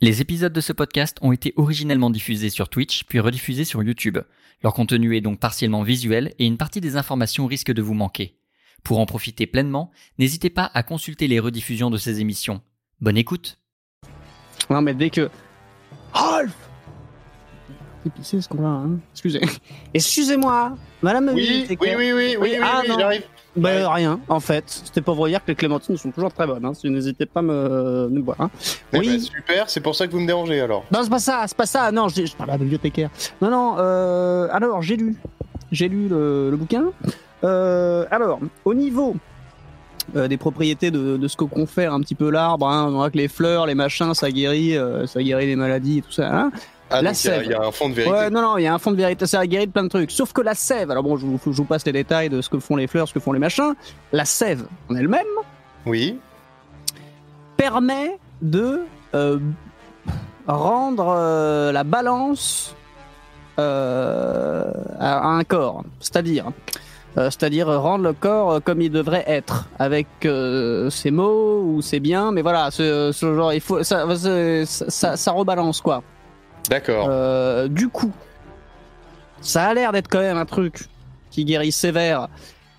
Les épisodes de ce podcast ont été originellement diffusés sur Twitch puis rediffusés sur YouTube. Leur contenu est donc partiellement visuel et une partie des informations risque de vous manquer. Pour en profiter pleinement, n'hésitez pas à consulter les rediffusions de ces émissions. Bonne écoute Non mais dès que... Rolf Épicé ce qu'on a, hein Excusez. Excusez-moi Madame Oui, oui, oui, oui, oui, oui, Ah, oui, non. j'arrive. Bah, Ouais. rien, en fait. C'était pour vous dire que les clémentines sont toujours très bonnes. Hein. Si- N'hésitez pas à me, me voir. Hein. Eh Oui. ben, super, c'est pour ça que vous me dérangez alors. Non, c'est pas ça, c'est pas ça. Non, je, je parle à la bibliothécaire. Non, non. Euh, alors, j'ai lu, j'ai lu le, le bouquin. Euh, alors, au niveau euh, des propriétés de, de ce que confère un petit peu l'arbre, hein, on voit que les fleurs, les machins, ça guérit, ça guérit les maladies et tout ça. Ah, La donc il y a- sève. il y, a un fond de vérité. Ouais, non, non, il y a un fond de vérité, ça guérit de plein de trucs. Sauf que la sève, alors bon, je vous, je vous passe les détails de ce que font les fleurs, ce que font les machins. La sève en elle-même Oui, permet de euh, rendre euh, la balance euh, à un corps, c'est-à-dire, c'est-à-dire rendre le corps comme il devrait être, avec ses mots ou ses biens, mais voilà, ce, ce genre, il faut, ça, ça, ça, ça rebalance quoi. D'accord. Euh, du coup, ça a l'air d'être quand même un truc qui guérit sévère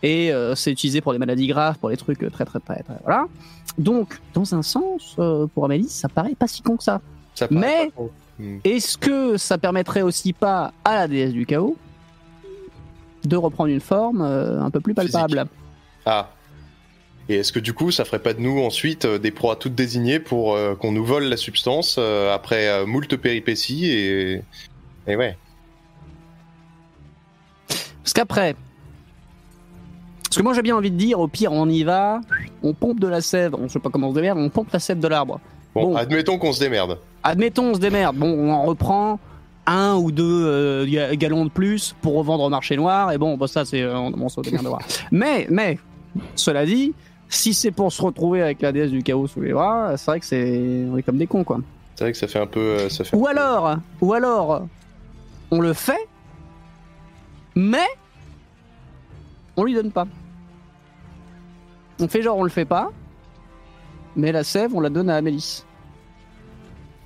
et euh, c'est utilisé pour des maladies graves, pour des trucs très très très, très voilà. Donc, dans un sens, euh, pour Amélie, ça paraît pas si con que ça. Mais-. Hmm. Est-ce que ça permettrait aussi pas à la déesse du chaos de reprendre une forme euh, un peu plus palpable? Ah. Et est-ce que du coup, ça ferait pas de nous ensuite euh, des proies toutes désignées pour euh, qu'on nous vole la substance euh, après euh, moult péripéties et. Et ouais. Parce qu'après, parce que moi j'ai bien envie de dire, au pire on y va, on pompe de la sève, on sait pas comment on se démerde, on pompe la sève de l'arbre. Bon, Bon. admettons qu'on se démerde. Admettons, on se démerde. Bon, on en reprend un ou deux ga- gallons de plus pour revendre au marché noir. Et bon, bah, ça, c'est. on on se démerdera. mais, mais, cela dit, si c'est pour se retrouver avec la déesse du chaos sous les bras, c'est vrai que c'est. On est comme des cons, quoi. C'est vrai que ça fait un peu. euh, Ça fait... Ou alors, ou alors, on le fait, mais on lui donne pas. On fait genre on le fait pas, mais la sève, on la donne à Amélis.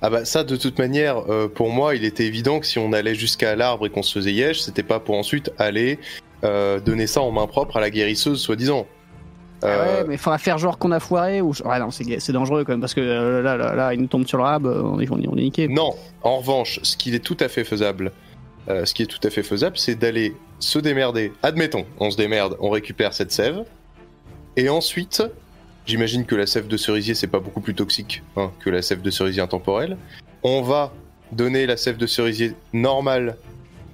Ah bah ça, de toute manière, euh, pour moi, il était évident que si on allait jusqu'à l'arbre et qu'on se faisait yèche, c'était pas pour ensuite aller euh, donner ça en main propre à la guérisseuse, soi-disant. Ah Euh, ouais, mais il faudra faire genre qu'on a foiré ou. Ouais, non, c'est dangereux quand même parce que euh, là, là, là, il nous tombe sur le rab, euh, on est, on est, niqué. Non, en revanche, ce qui est tout à fait faisable, euh, ce qui est tout à fait faisable, c'est d'aller se démerder. Admettons, on se démerde, on récupère cette sève, et ensuite, j'imagine que la sève de cerisier c'est pas beaucoup plus toxique hein, que la sève de cerisier intemporelle. On va donner la sève de cerisier normale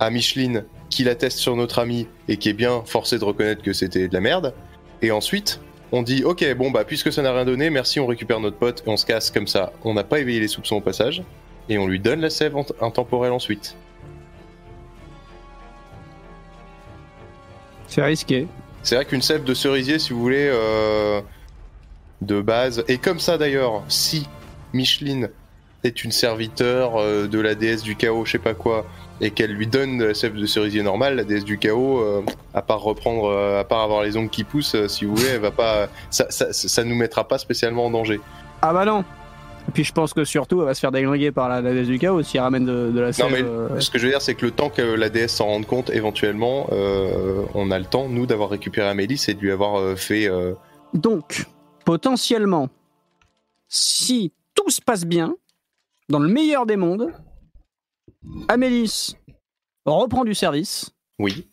à Micheline, qui la teste sur notre ami et qui est bien forcé de reconnaître que c'était de la merde. Et ensuite, on dit ok, bon bah puisque ça n'a rien donné, merci, on récupère notre pote et on se casse comme ça. On n'a pas éveillé les soupçons au passage et on lui donne la sève int- intemporelle ensuite. C'est risqué. C'est vrai qu'une sève de cerisier, si vous voulez, euh, de base, et comme ça d'ailleurs, si Micheline est une serviteur euh, de la déesse du chaos, je sais pas quoi, et qu'elle lui donne la sève de cerisier normale, la déesse du chaos, euh, à part reprendre, euh, à part avoir les ongles qui poussent, euh, si vous voulez, elle va pas, ça, ça, ça nous mettra pas spécialement en danger. Ah bah non Et puis je pense que surtout, elle va se faire déglinguer par la, la déesse du chaos si elle ramène de, de la sève. mais- euh, Ce que je veux dire, c'est que le temps que la déesse s'en rende compte, éventuellement, on a le temps, nous, d'avoir récupéré Amélis et de lui avoir fait. Donc, potentiellement, si tout se passe bien, dans le meilleur des mondes, Amélis reprend du service, Oui.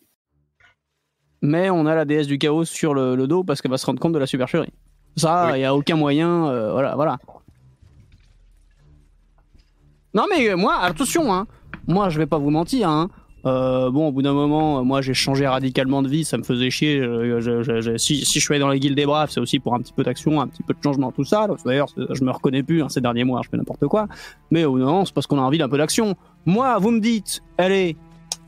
mais on a la déesse du chaos sur le, le dos parce qu'elle va se rendre compte de la supercherie. Ça, il Oui. n'y a aucun moyen, euh, voilà, voilà. Non mais moi, attention, hein, moi je vais pas vous mentir, hein. Euh, bon, au bout d'un moment, moi j'ai changé radicalement de vie, ça me faisait chier. euh, si, je suis allé dans les guildes des braves, c'est aussi pour un petit peu d'action, un petit peu de changement, tout ça. D'ailleurs, je me reconnais plus hein, ces derniers mois, je fais n'importe quoi. Mais au bout d'un moment, c'est parce qu'on a envie d'un peu d'action. Moi, vous me dites, allez,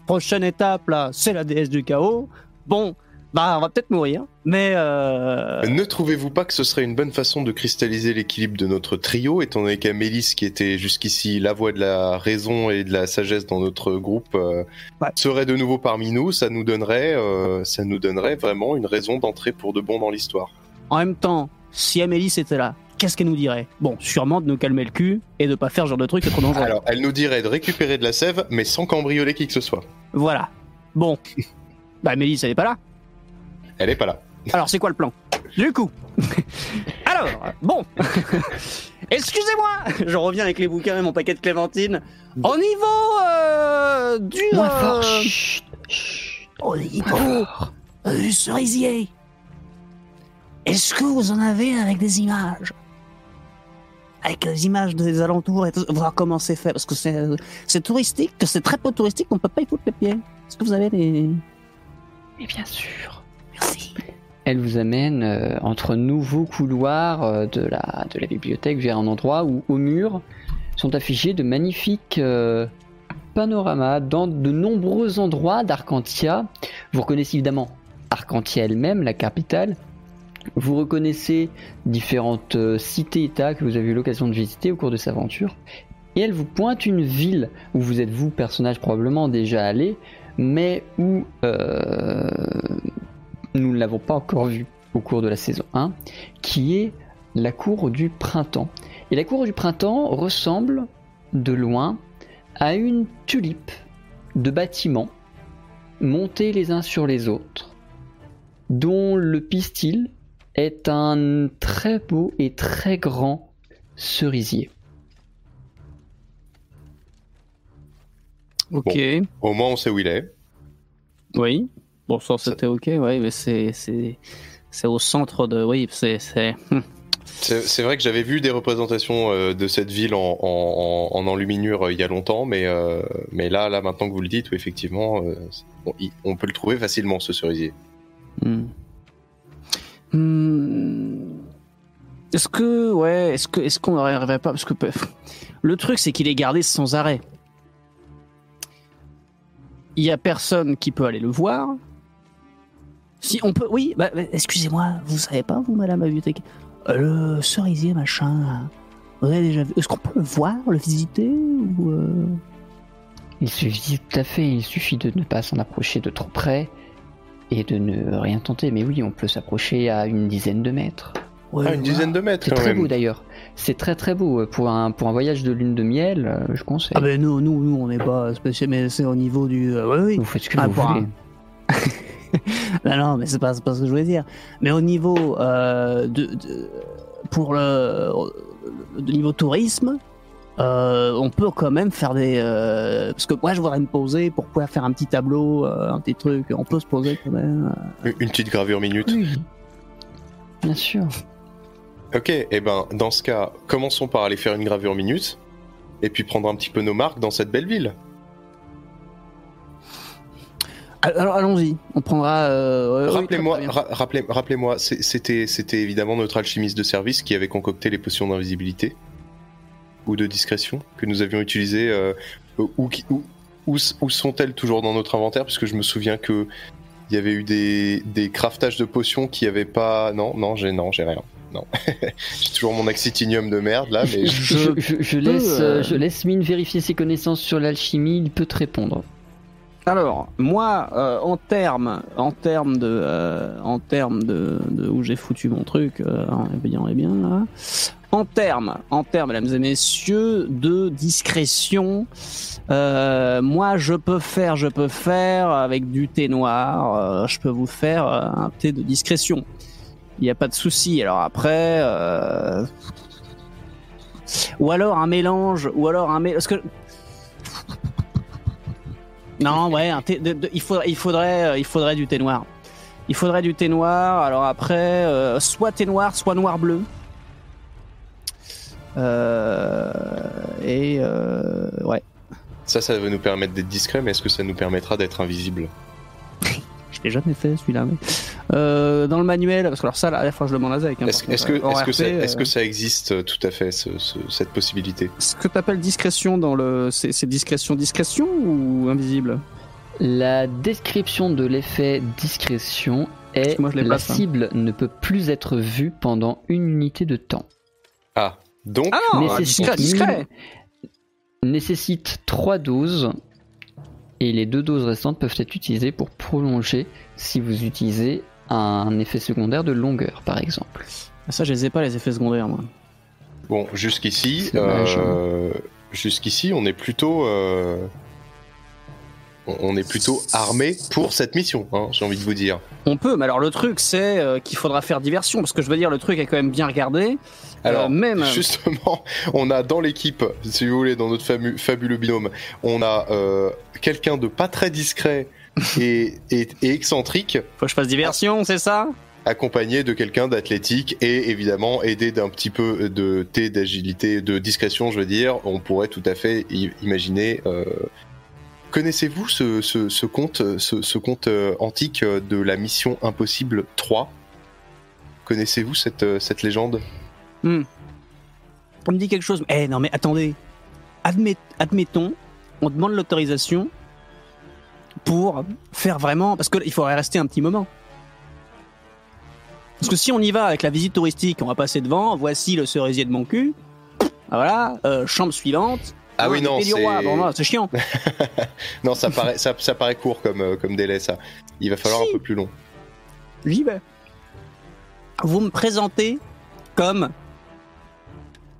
prochaine étape là, c'est la déesse du chaos. Bon, bah on va peut-être mourir, mais euh, Ne trouvez-vous pas que ce serait une bonne façon de cristalliser l'équilibre de notre trio, étant donné qu'Amélis, qui était jusqu'ici la voix de la raison et de la sagesse dans notre groupe, euh, Ouais. serait de nouveau parmi nous Ça nous donnerait, euh, ça nous donnerait vraiment une raison d'entrer pour de bon dans l'histoire. en même temps, si Amélis était là, qu'est-ce qu'elle nous dirait? Bon, sûrement de nous calmer le cul et de pas faire ce genre de truc, trop dangereux. Alors, elle nous dirait de récupérer de la sève, mais sans cambrioler qui que ce soit. Voilà. Bon. bah, Mélisse, elle est pas là. Elle est pas là. Alors, c'est quoi le plan Du coup. Alors, bon. Excusez-moi, je reviens avec les bouquins et mon paquet de clémentines. Au niveau euh, du. Moins euh, fort. Chut, chut. Au niveau euh, du cerisier. Est-ce que vous en avez avec des images Avec des images des alentours et tout, voir comment c'est fait Parce que c'est c'est touristique, que c'est très peu touristique, on peut pas y foutre les pieds. Est-ce que vous avez des. Mais bien sûr. Elle vous amène euh, entre nouveaux couloirs euh, de, la, de la bibliothèque vers un endroit où au mur sont affichés de magnifiques euh, panoramas dans de nombreux endroits d'Arcantia. Vous reconnaissez évidemment Arcantia elle-même, la capitale. Vous reconnaissez différentes cités-états que vous avez eu l'occasion de visiter au cours de cette aventure. Et elle vous pointe une ville où vous êtes vous, personnage, probablement déjà allé, mais où nous ne l'avons pas encore vu au cours de la saison 1, qui est la cour du printemps. Et la cour du printemps ressemble de loin à une tulipe de bâtiments montés les uns sur les autres, dont le pistil est un très beau et très grand cerisier. Ok. Au moins, on sait où il est. Oui. Bon, ça c'était ok, ouais, mais c'est c'est c'est au centre de, oui, c'est c'est. C'est c'est vrai que j'avais vu des représentations euh, de cette ville en, en, en- en enluminure euh, il y a longtemps, mais, euh, mais là, là, maintenant que vous le dites, effectivement, on peut le trouver facilement, ce cerisier. Hmm. Hmm. Est-ce que, ouais, est-ce que, est-ce qu'on n'arriverait pas, parce que le truc c'est qu'il est gardé sans arrêt. Il y a personne qui peut aller le voir. Si on peut, oui, bah, bah, excusez-moi, vous savez pas vous, Madame la bibliothèque, euh, le cerisier machin. Vous avez déjà vu Est-ce qu'on peut le voir, le visiter ou euh, Il suffit tout à fait, il suffit de ne pas s'en approcher de trop près et de ne rien tenter. Mais oui, on peut s'approcher à une dizaine de mètres. ouais, Ah, une voilà. dizaine de mètres, C'est très même. beau d'ailleurs. C'est très très beau pour un pour un voyage de lune de miel. euh, Je conseille. Ah ben nous, nous, nous, on n'est pas spécial, mais c'est au niveau du. euh, oui, oui. Vous faites ce que Ah, vous voulez. Non, non, mais c'est pas, pas ce que je voulais dire. Mais au niveau euh, de, de- pour le, niveau tourisme, euh, on peut quand même faire des. euh, parce que moi, je voudrais me poser pour pouvoir faire un petit tableau, un petit truc. On peut se poser quand même. Une petite gravure minute. Oui. Bien sûr. Ok, et ben, dans ce cas, commençons par aller faire une gravure minute, et puis prendre un petit peu nos marques dans cette belle ville. Alors allons-y. On prendra. euh, Rappelez-moi, ra- rappelez, rappelez-moi, c'était, c'était évidemment notre alchimiste de service qui avait concocté les potions d'invisibilité ou de discrétion que nous avions utilisées. euh, où, où, où sont-elles toujours dans notre inventaire? Puisque je me souviens que il y avait eu des, des craftages de potions qui avaient pas. Non, non, j'ai non, j'ai rien. Non, j'ai toujours mon axitinium de merde là, mais Je, je- je- je laisse, euh, je laisse Mine vérifier ses connaissances sur l'alchimie. Il peut te répondre. Alors, moi, euh, en termes, en termes de, euh, en termes de, de où j'ai foutu mon truc, euh, on est bien, là. En termes, en termes, mesdames et messieurs, de discrétion, euh, moi, je peux faire, je peux faire avec du thé noir. euh, je peux vous faire euh, un thé de discrétion. Il n'y a pas de souci. Alors après, ou alors un mélange, ou alors un mélange. Parce que non, ouais, un thé, il, faudrait, euh, il faudrait du thé noir. Il faudrait du thé noir. Alors après, euh, soit thé noir, soit noir bleu. Euh, et euh, ouais, ça, ça va nous permettre d'être discret, mais est-ce que ça nous permettra d'être invisible? Je l'ai jamais fait celui-là. mais- Euh, dans le manuel, parce que alors ça, là, à la fois je le demande à Zach. hein, Est-ce que, euh, que, ça, que euh, ça existe euh, tout à fait, ce- ce- cette possibilité? ce que t'appelles discrétion dans le, c'est discrétion, discrétion ou invisible? La description de l'effet discrétion est que moi, la cible ne peut plus être vue pendant une unité de temps. Ah, donc, Ah non, Nécessite discret, discret. Nécessite 3 doses et les deux doses restantes peuvent être utilisées pour prolonger si vous utilisez un effet secondaire de longueur par exemple. Ça, je les ai pas les effets secondaires, moi. Bon, jusqu'ici, dommage. euh, jusqu'ici, on est plutôt, euh, on est plutôt armé pour cette mission. hein, J'ai envie de vous dire. On peut, mais alors le truc c'est euh, qu'il faudra faire diversion parce que je veux dire le truc est quand même bien regardé. Alors, Euh, même justement, on a dans l'équipe, si vous voulez, dans notre fabuleux binôme, on a euh, quelqu'un de pas très discret et, et- et excentrique, faut que je fasse diversion, c'est ça? Accompagné de quelqu'un d'athlétique et évidemment aidé d'un petit peu de thé, d'agilité, de discrétion, je veux dire. On pourrait tout à fait imaginer. euh, Connaissez-vous ce, conte, euh, antique euh, de la mission impossible 3 Connaissez-vous cette, euh, légende? On me dit quelque chose. Eh non mais attendez. Admet- admettons, on demande l'autorisation pour faire vraiment parce qu'il faudrait rester un petit moment. Parce que si on y va avec la visite touristique, on va passer devant, voici le cerisier de mon cul. Voilà, chambre suivante. Ah oui, non, c'est- Bon, non, c'est chiant. Non, ça paraît, ça, ça paraît court comme, euh, comme délai, ça. Il va falloir Si. un peu plus long. J'y vais. Vous me présentez comme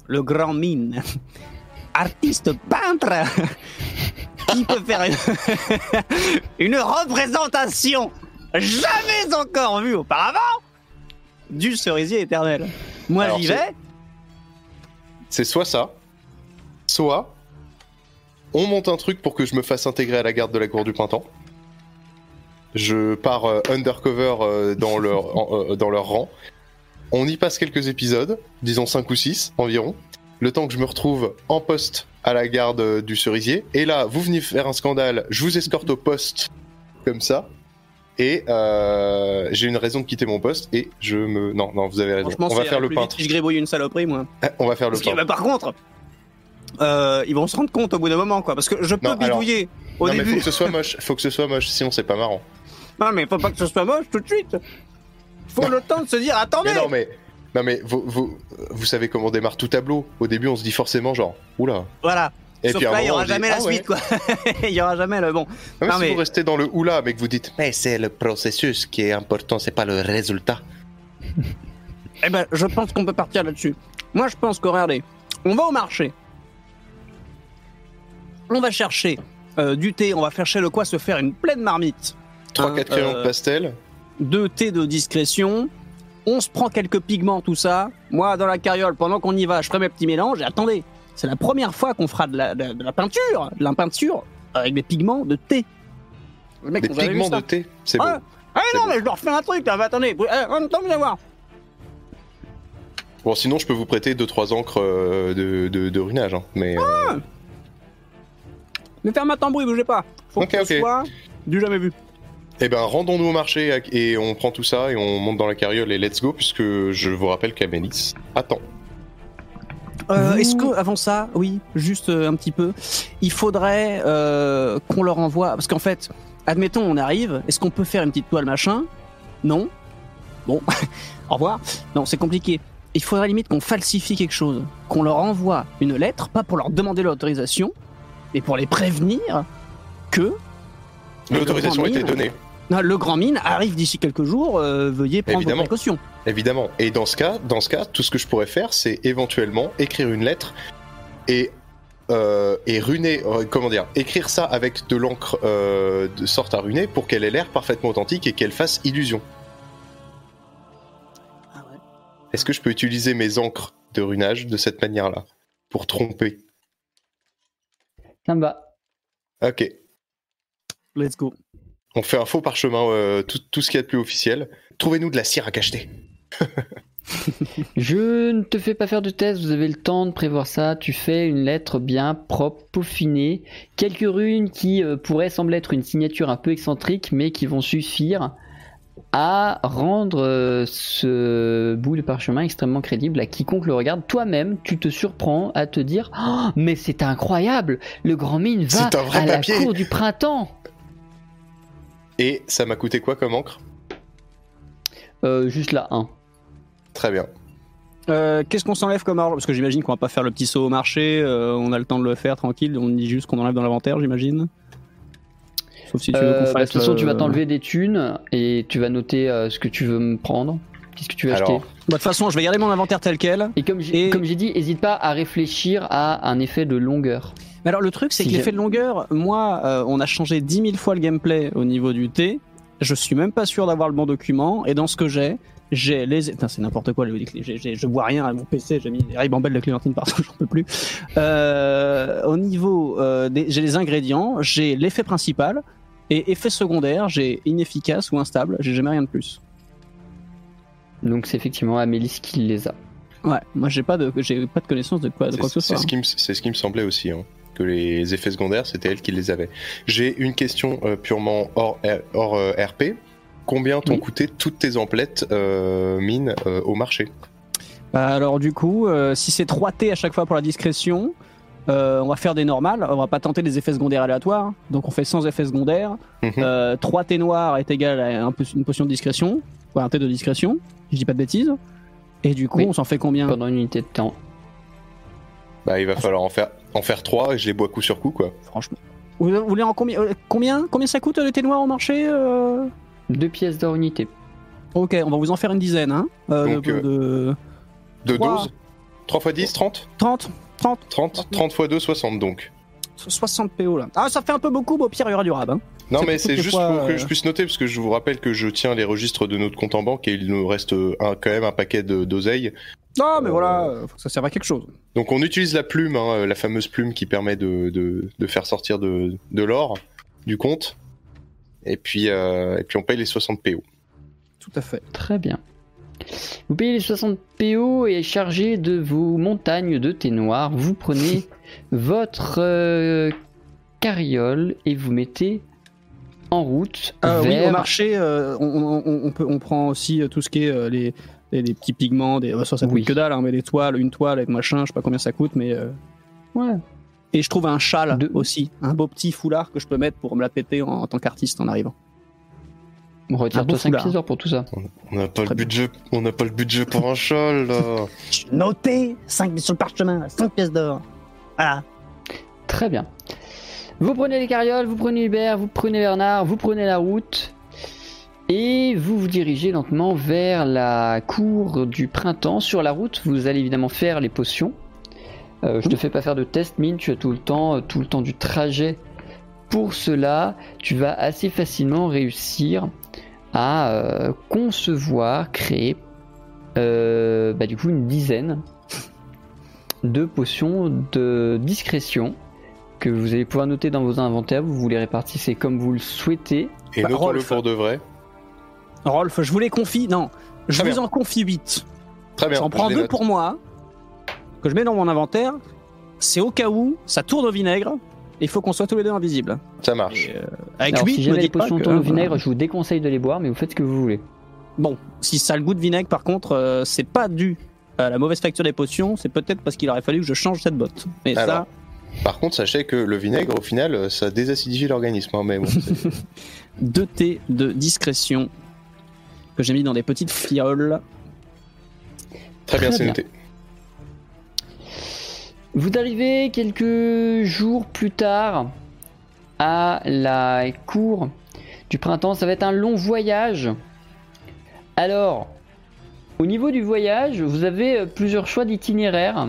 le grand mine, artiste peintre, qui peut faire une, une représentation jamais encore vue auparavant du cerisier éternel. Moi j'y vais. C'est soit ça, soit on monte un truc pour que je me fasse intégrer à la garde de la cour du printemps. Je pars euh, undercover euh, dans, leur, en- euh, dans leur rang. On y passe quelques épisodes, disons 5 ou 6 environ. Le temps que je me retrouve en poste à la garde du cerisier. Et là, vous venez faire un scandale, je vous escorte au poste, comme ça. Et euh, j'ai une raison de quitter mon poste et je me... Non, non, vous avez raison. Franchement, On va faire le vite peintre. Je gribouille une saloperie, moi. On va faire le Parce que, peintre. bah, par contre, euh, ils vont se rendre compte au bout d'un moment, quoi. Parce que je peux Non, alors- bidouiller au non, mais faut que ce soit moche. Faut que ce soit moche, sinon c'est pas marrant. Non, mais faut pas que ce soit moche tout de suite. Faut le temps de se dire, attendez. Mais non, mais. Non, mais vous, vous, vous savez comment démarre tout tableau. Au début, on se dit forcément, genre, oula. Voilà. Et Sauf puis là, il y moment, aura on dit, jamais la ah ouais. suite, quoi. Il y aura jamais le bon. Non, mais Non, si mais- vous restez dans le oula, mais que vous dites, mais c'est le processus qui est important, c'est pas le résultat. Eh ben, je pense qu'on peut partir là-dessus. Moi, je pense que, regardez, on va au marché. On va chercher euh, du thé, on va chercher le quoi se faire une pleine marmite. 3-4 Hein, crayons euh, de pastel. Deux thés de discrétion. On se prend quelques pigments, tout ça. Moi, dans la carriole, pendant qu'on y va, je ferai mes petits mélanges. Et attendez, c'est la première fois qu'on fera de la, de, de la peinture, de la peinture avec des pigments de thé. Le mec, Des pigments de thé. C'est Ah, bon. Ah non, bon. mais je dois refaire un truc là. Attendez, eh, en même temps, vous allez voir. Bon, sinon, je peux vous prêter 2-3 encres euh, de, de, de runage. hein, Mais. euh, Mais ferme un bruit, bougez pas. Faut Ok, que ce ok. soit du jamais vu. Eh ben, rendons-nous au marché et on prend tout ça et on monte dans la carriole et let's go, puisque je vous rappelle qu'Amélis attend. Euh, Est-ce que avant ça, oui, juste euh, un petit peu, il faudrait euh, qu'on leur envoie parce qu'en fait, admettons, on arrive. Est-ce qu'on peut faire une petite toile machin? Non. Bon, au revoir. Non, c'est compliqué. Il faudrait limite qu'on falsifie quelque chose, qu'on leur envoie une lettre, pas pour leur demander l'autorisation, mais pour les prévenir que L'autorisation mine. donnée, non, le grand mine arrive d'ici quelques jours. euh, veuillez prendre vos Évidemment. précautions. évidemment. Et dans ce cas, dans ce cas, tout ce que je pourrais faire, c'est éventuellement écrire une lettre et euh, et runer, euh, comment dire, écrire ça avec de l'encre euh, de sorte à runer pour qu'elle ait l'air parfaitement authentique et qu'elle fasse illusion. Ah ouais. Est-ce que je peux utiliser mes encres de runage de cette manière-là pour tromper Ça me va. Ok. Let's go. On fait un faux parchemin, euh, tout, tout ce qu'il y a de plus officiel. Trouvez-nous de la cire à cacheter. Je ne te fais pas faire de test, vous avez le temps de prévoir ça. Tu fais une lettre bien propre, peaufinée, quelques runes qui euh, pourraient sembler être une signature un peu excentrique, mais qui vont suffire à rendre euh, ce bout de parchemin extrêmement crédible à quiconque le regarde. Toi-même, tu te surprends à te dire Oh, Mais c'est incroyable Le grand mine va à papier. la cour du printemps Et ça m'a coûté quoi comme encre? Euh, Juste là, 1. Très bien. Euh, Qu'est-ce qu'on s'enlève comme argent Parce que j'imagine qu'on va pas faire le petit saut au marché, euh, on a le temps de le faire tranquille, on dit juste qu'on enlève dans l'inventaire, j'imagine. Sauf si tu veux Euh, bah, de toute façon, tu vas euh, t'enlever des thunes et tu vas noter euh, ce que tu veux me prendre. Qu'est-ce que tu veux Alors, acheter Bah, De toute façon, je vais garder mon inventaire tel quel. Et comme j'ai et- comme j'ai dit, n'hésite pas à réfléchir à un effet de longueur. Mais alors, le truc, c'est Si que l'effet de longueur, moi, euh, on a changé 10 000 fois le gameplay au niveau du T. Je suis même pas sûr d'avoir le bon document. Et dans ce que j'ai, j'ai les. Putain, c'est n'importe quoi. j'ai- j'ai- je vois rien à mon PC. J'ai mis des ribambelles de Clémentine partout. J'en peux plus. Euh, au niveau euh, des, j'ai les ingrédients, j'ai l'effet principal et effet secondaire. J'ai inefficace ou instable. J'ai jamais rien de plus. Donc c'est effectivement Amélis qui les a. Ouais, moi j'ai pas de, j'ai pas de connaissance de quoi, de quoi que c'est ce soit. c'est ce qui me- c'est ce qui me semblait aussi, hein, que les effets secondaires, c'était elle qui les avait. J'ai une question euh, purement hors, R- hors euh, RP. Combien t'ont Oui. coûté toutes tes emplettes euh, mines euh, au marché? Bah, alors du coup, euh, si c'est 3T à chaque fois pour la discrétion, euh, on va faire des normales, on va pas tenter des effets secondaires aléatoires, donc on fait sans effets secondaires. Mhm. Euh, 3T noir est égal à un une potion de discrétion, quoi, un T de discrétion, si je dis pas de bêtises. Et du coup, Oui. on s'en fait combien Pendant une unité de temps. Bah, il va falloir en faire, en faire trois et je les bois coup sur coup, quoi. Franchement. Vous, vous voulez en combien, euh, combien Combien ça coûte euh, le thé noir au marché euh Deux pièces d'or unité. Ok, on va vous en faire une dizaine, hein euh, Donc, de, de- De Trois. 12 3 x 10, 30 30 30 30 30 x 2, 60 donc. 60 PO là. Ah, ça fait un peu beaucoup, mais au pire, il y aura du rab. Hein. Non, mais c'est juste fois, pour que euh, je puisse noter, parce que je vous rappelle que je tiens les registres de notre compte en banque et il nous reste euh, un, quand même un paquet de- d'oseille. Non, mais Euh, voilà, faut que ça serve à quelque chose. Donc on utilise la plume, hein, la fameuse plume qui permet de, de, de faire sortir de, de l'or du compte. Et puis, euh, et puis on paye les 60 PO. Tout à fait. Très bien. Vous payez les 60 PO et chargé de vos montagnes de thé noir, vous prenez votre euh, carriole et vous mettez en route Euh, Oui, vers au marché, euh, on, on- on- on peut, on prend aussi euh, tout ce qui est les, les, les petits pigments, des, ça, ça coûte Oui. que dalle, hein, mais des toiles, une toile et machin, je sais pas combien ça coûte, mais. Ouais. Et je trouve un châle De- aussi, un beau petit foulard que je peux mettre pour me la péter en, en tant qu'artiste en arrivant. Beau Retire-toi 5 foulard. pièces d'or pour tout ça. On n'a pas le budget, on n'a pas le budget pour un châle là. Notez 5 sur le parchemin, 5 pièces d'or. Voilà. Très bien. Vous prenez les carrioles, vous prenez Hubert, vous prenez Bernard, vous prenez la route et vous vous dirigez lentement vers la cour du printemps. Sur la route, vous allez évidemment faire les potions. Euh, je te fais pas faire de test, mine, tu as tout le temps, euh, tout le temps du trajet. Pour cela, tu vas assez facilement réussir à euh, concevoir, créer, euh, bah, du coup, une dizaine de potions de discrétion que vous allez pouvoir noter dans vos inventaires. Vous vous les répartissez comme vous le souhaitez. Et Bah, notons-le pour de vrai. Rolf, je vous les confie. Non, je Très vous bien. en confie 8. Très bien. J'en prends je deux note. pour moi, que je mets dans mon inventaire. C'est au cas où ça tourne au vinaigre. Il faut qu'on soit tous les deux invisibles. Ça marche. Et, euh, avec Alors, 8, si me jamais les potions tournent au vinaigre, je vous déconseille de les boire, mais vous faites ce que vous voulez. Bon, si ça a le goût de vinaigre, par contre, euh, c'est pas dû à la mauvaise facture des potions, c'est peut-être parce qu'il aurait fallu que je change cette botte. Mais Alors, ça, Par contre, sachez que le vinaigre, au final, euh, ça désacidifie l'organisme. hein, mais bon, c'est- 2 T de discrétion que j'ai mis dans des petites fioles. très bien, Très c'est bien. noté. Vous arrivez quelques jours plus tard à la cour du printemps. Ça va être un long voyage. Alors, au niveau du voyage, vous avez euh, plusieurs choix d'itinéraire.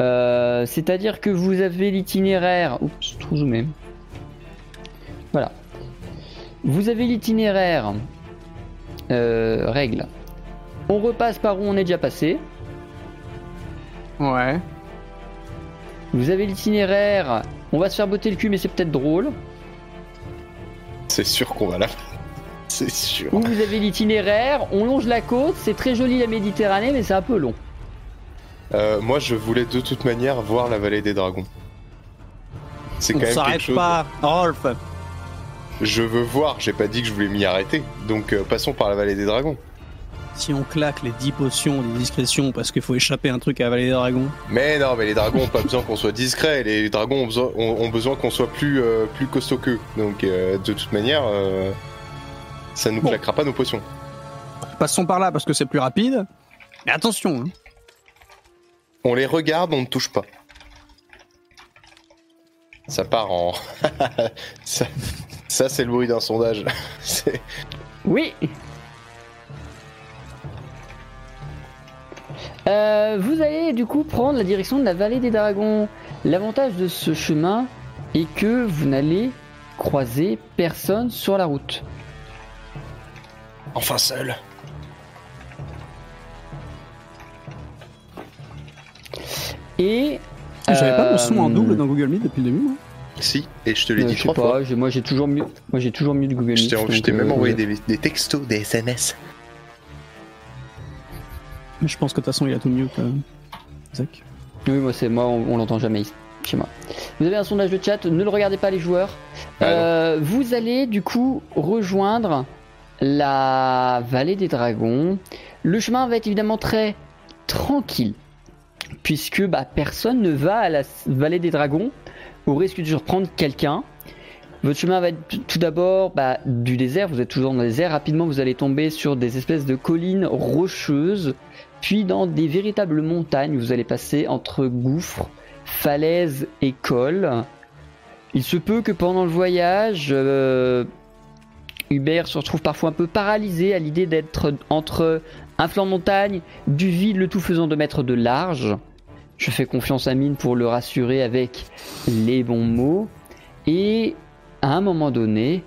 Euh, C'est-à-dire que vous avez l'itinéraire. Oups, trop zoomé. Voilà. Vous avez l'itinéraire. euh, règle. On repasse par où on est déjà passé. Ouais. Vous avez l'itinéraire. On va se faire botter le cul, mais c'est peut-être drôle. C'est sûr qu'on va la. C'est sûr. Ou vous avez l'itinéraire. On longe la côte. C'est très joli la Méditerranée, mais c'est un peu long. Euh, moi, je voulais de toute manière voir la vallée des dragons. C'est On quand même quelque s'arrête chose. pas, Rolf. Je veux voir. J'ai pas dit que je voulais m'y arrêter. Donc euh, passons par la vallée des dragons. Si on claque les 10 potions des discrétions parce qu'il faut échapper un truc à la vallée des dragons. Mais non, mais les dragons ont pas besoin qu'on soit discret. Les dragons ont besoin, ont, ont besoin qu'on soit plus, euh, plus costaud qu'eux. Donc euh, de toute manière, euh, ça nous Bon. claquera pas nos potions. Passons par là parce que c'est plus rapide. Mais attention, hein. On les regarde, on ne touche pas. Ça part en. ça, ça, c'est le bruit d'un sondage. Oui Euh, vous allez du coup prendre la direction de la vallée des dragons. L'avantage de ce chemin est que vous n'allez croiser personne sur la route. Enfin seul. Et J'avais pas mon son en euh, double dans Google Meet depuis le début, moi. Si, et je te l'ai euh, dit je sais trois fois. pas, j'ai- moi j'ai toujours mieux, moi j'ai toujours mieux de Google Je Meet. t'ai je t'ai même euh, envoyé des, des textos, des SMS. Mais je pense que de toute façon, il a tout mieux que Zach. Oui, moi c'est moi, on, on l'entend jamais ici, chez moi. Vous avez un sondage de chat, ne le regardez pas les joueurs. Ah. Euh, vous allez du coup rejoindre la vallée des dragons. Le chemin va être évidemment très tranquille, puisque bah, personne ne va à la vallée des dragons au risque de surprendre quelqu'un. Votre chemin va être tout d'abord bah, du désert, vous êtes toujours dans le désert, rapidement vous allez tomber sur des espèces de collines rocheuses, puis dans des véritables montagnes, vous allez passer entre gouffres, falaises et cols. Il se peut que pendant le voyage, euh, Hubert se retrouve parfois un peu paralysé à l'idée d'être entre un flanc de montagne, du vide, le tout faisant de mètres de large. Je fais confiance à Mine pour le rassurer avec les bons mots. Et à un moment donné,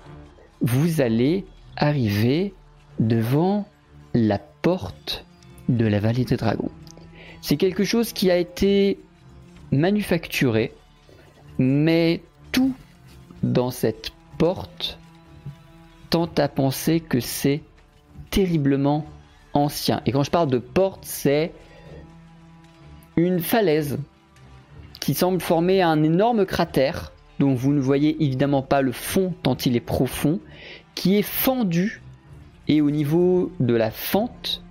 vous allez arriver devant la porte de la vallée des dragons. C'est quelque chose qui a été manufacturé, mais tout dans cette porte tente à penser que c'est terriblement ancien. Et quand je parle de porte, c'est une falaise qui semble former un énorme cratère dont vous ne voyez évidemment pas le fond tant il est profond, qui est fendu et au niveau de la fente,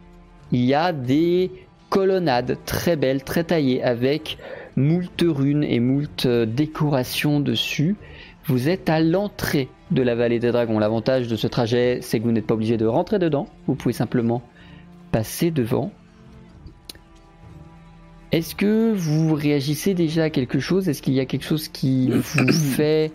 il y a des colonnades très belles, très taillées avec moult runes et moult euh, décorations dessus. Vous êtes à l'entrée de la vallée des dragons. L'avantage de ce trajet, c'est que vous n'êtes pas obligé de rentrer dedans. Vous pouvez simplement passer devant. Est-ce que vous réagissez déjà à quelque chose? Est-ce qu'il y a quelque chose qui vous fait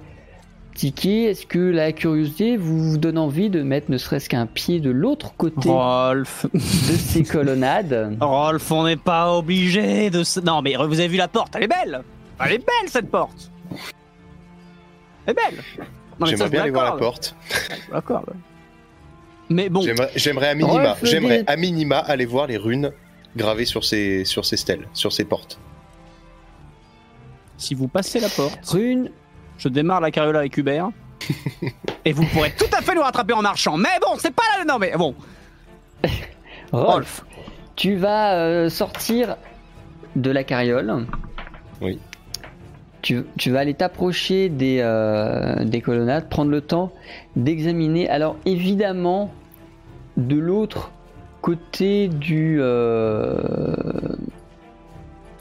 tiquer Est-ce que la curiosité vous donne envie de mettre ne serait-ce qu'un pied de l'autre côté Rolf. de ces colonnades Rolf, on n'est pas obligé de se... Non, mais vous avez vu la porte, elle est belle Elle est belle, cette porte Elle est belle J'aimerais bien aller voir la porte. l'accorde. Mais bon, J'aimerais- à minima, j'aimerais à minima aller voir les runes gravées sur ces, sur ces stèles, sur ces portes. si vous passez la porte, Rune, je démarre la carriole avec Hubert. et vous pourrez tout à fait nous rattraper en marchant. Mais bon, c'est pas là. Non, mais bon. Rolf, Rolf. tu vas euh, sortir de la carriole. Oui. Tu, tu vas aller t'approcher des, euh, des colonnades, prendre le temps d'examiner. Alors évidemment, de l'autre côté du, euh,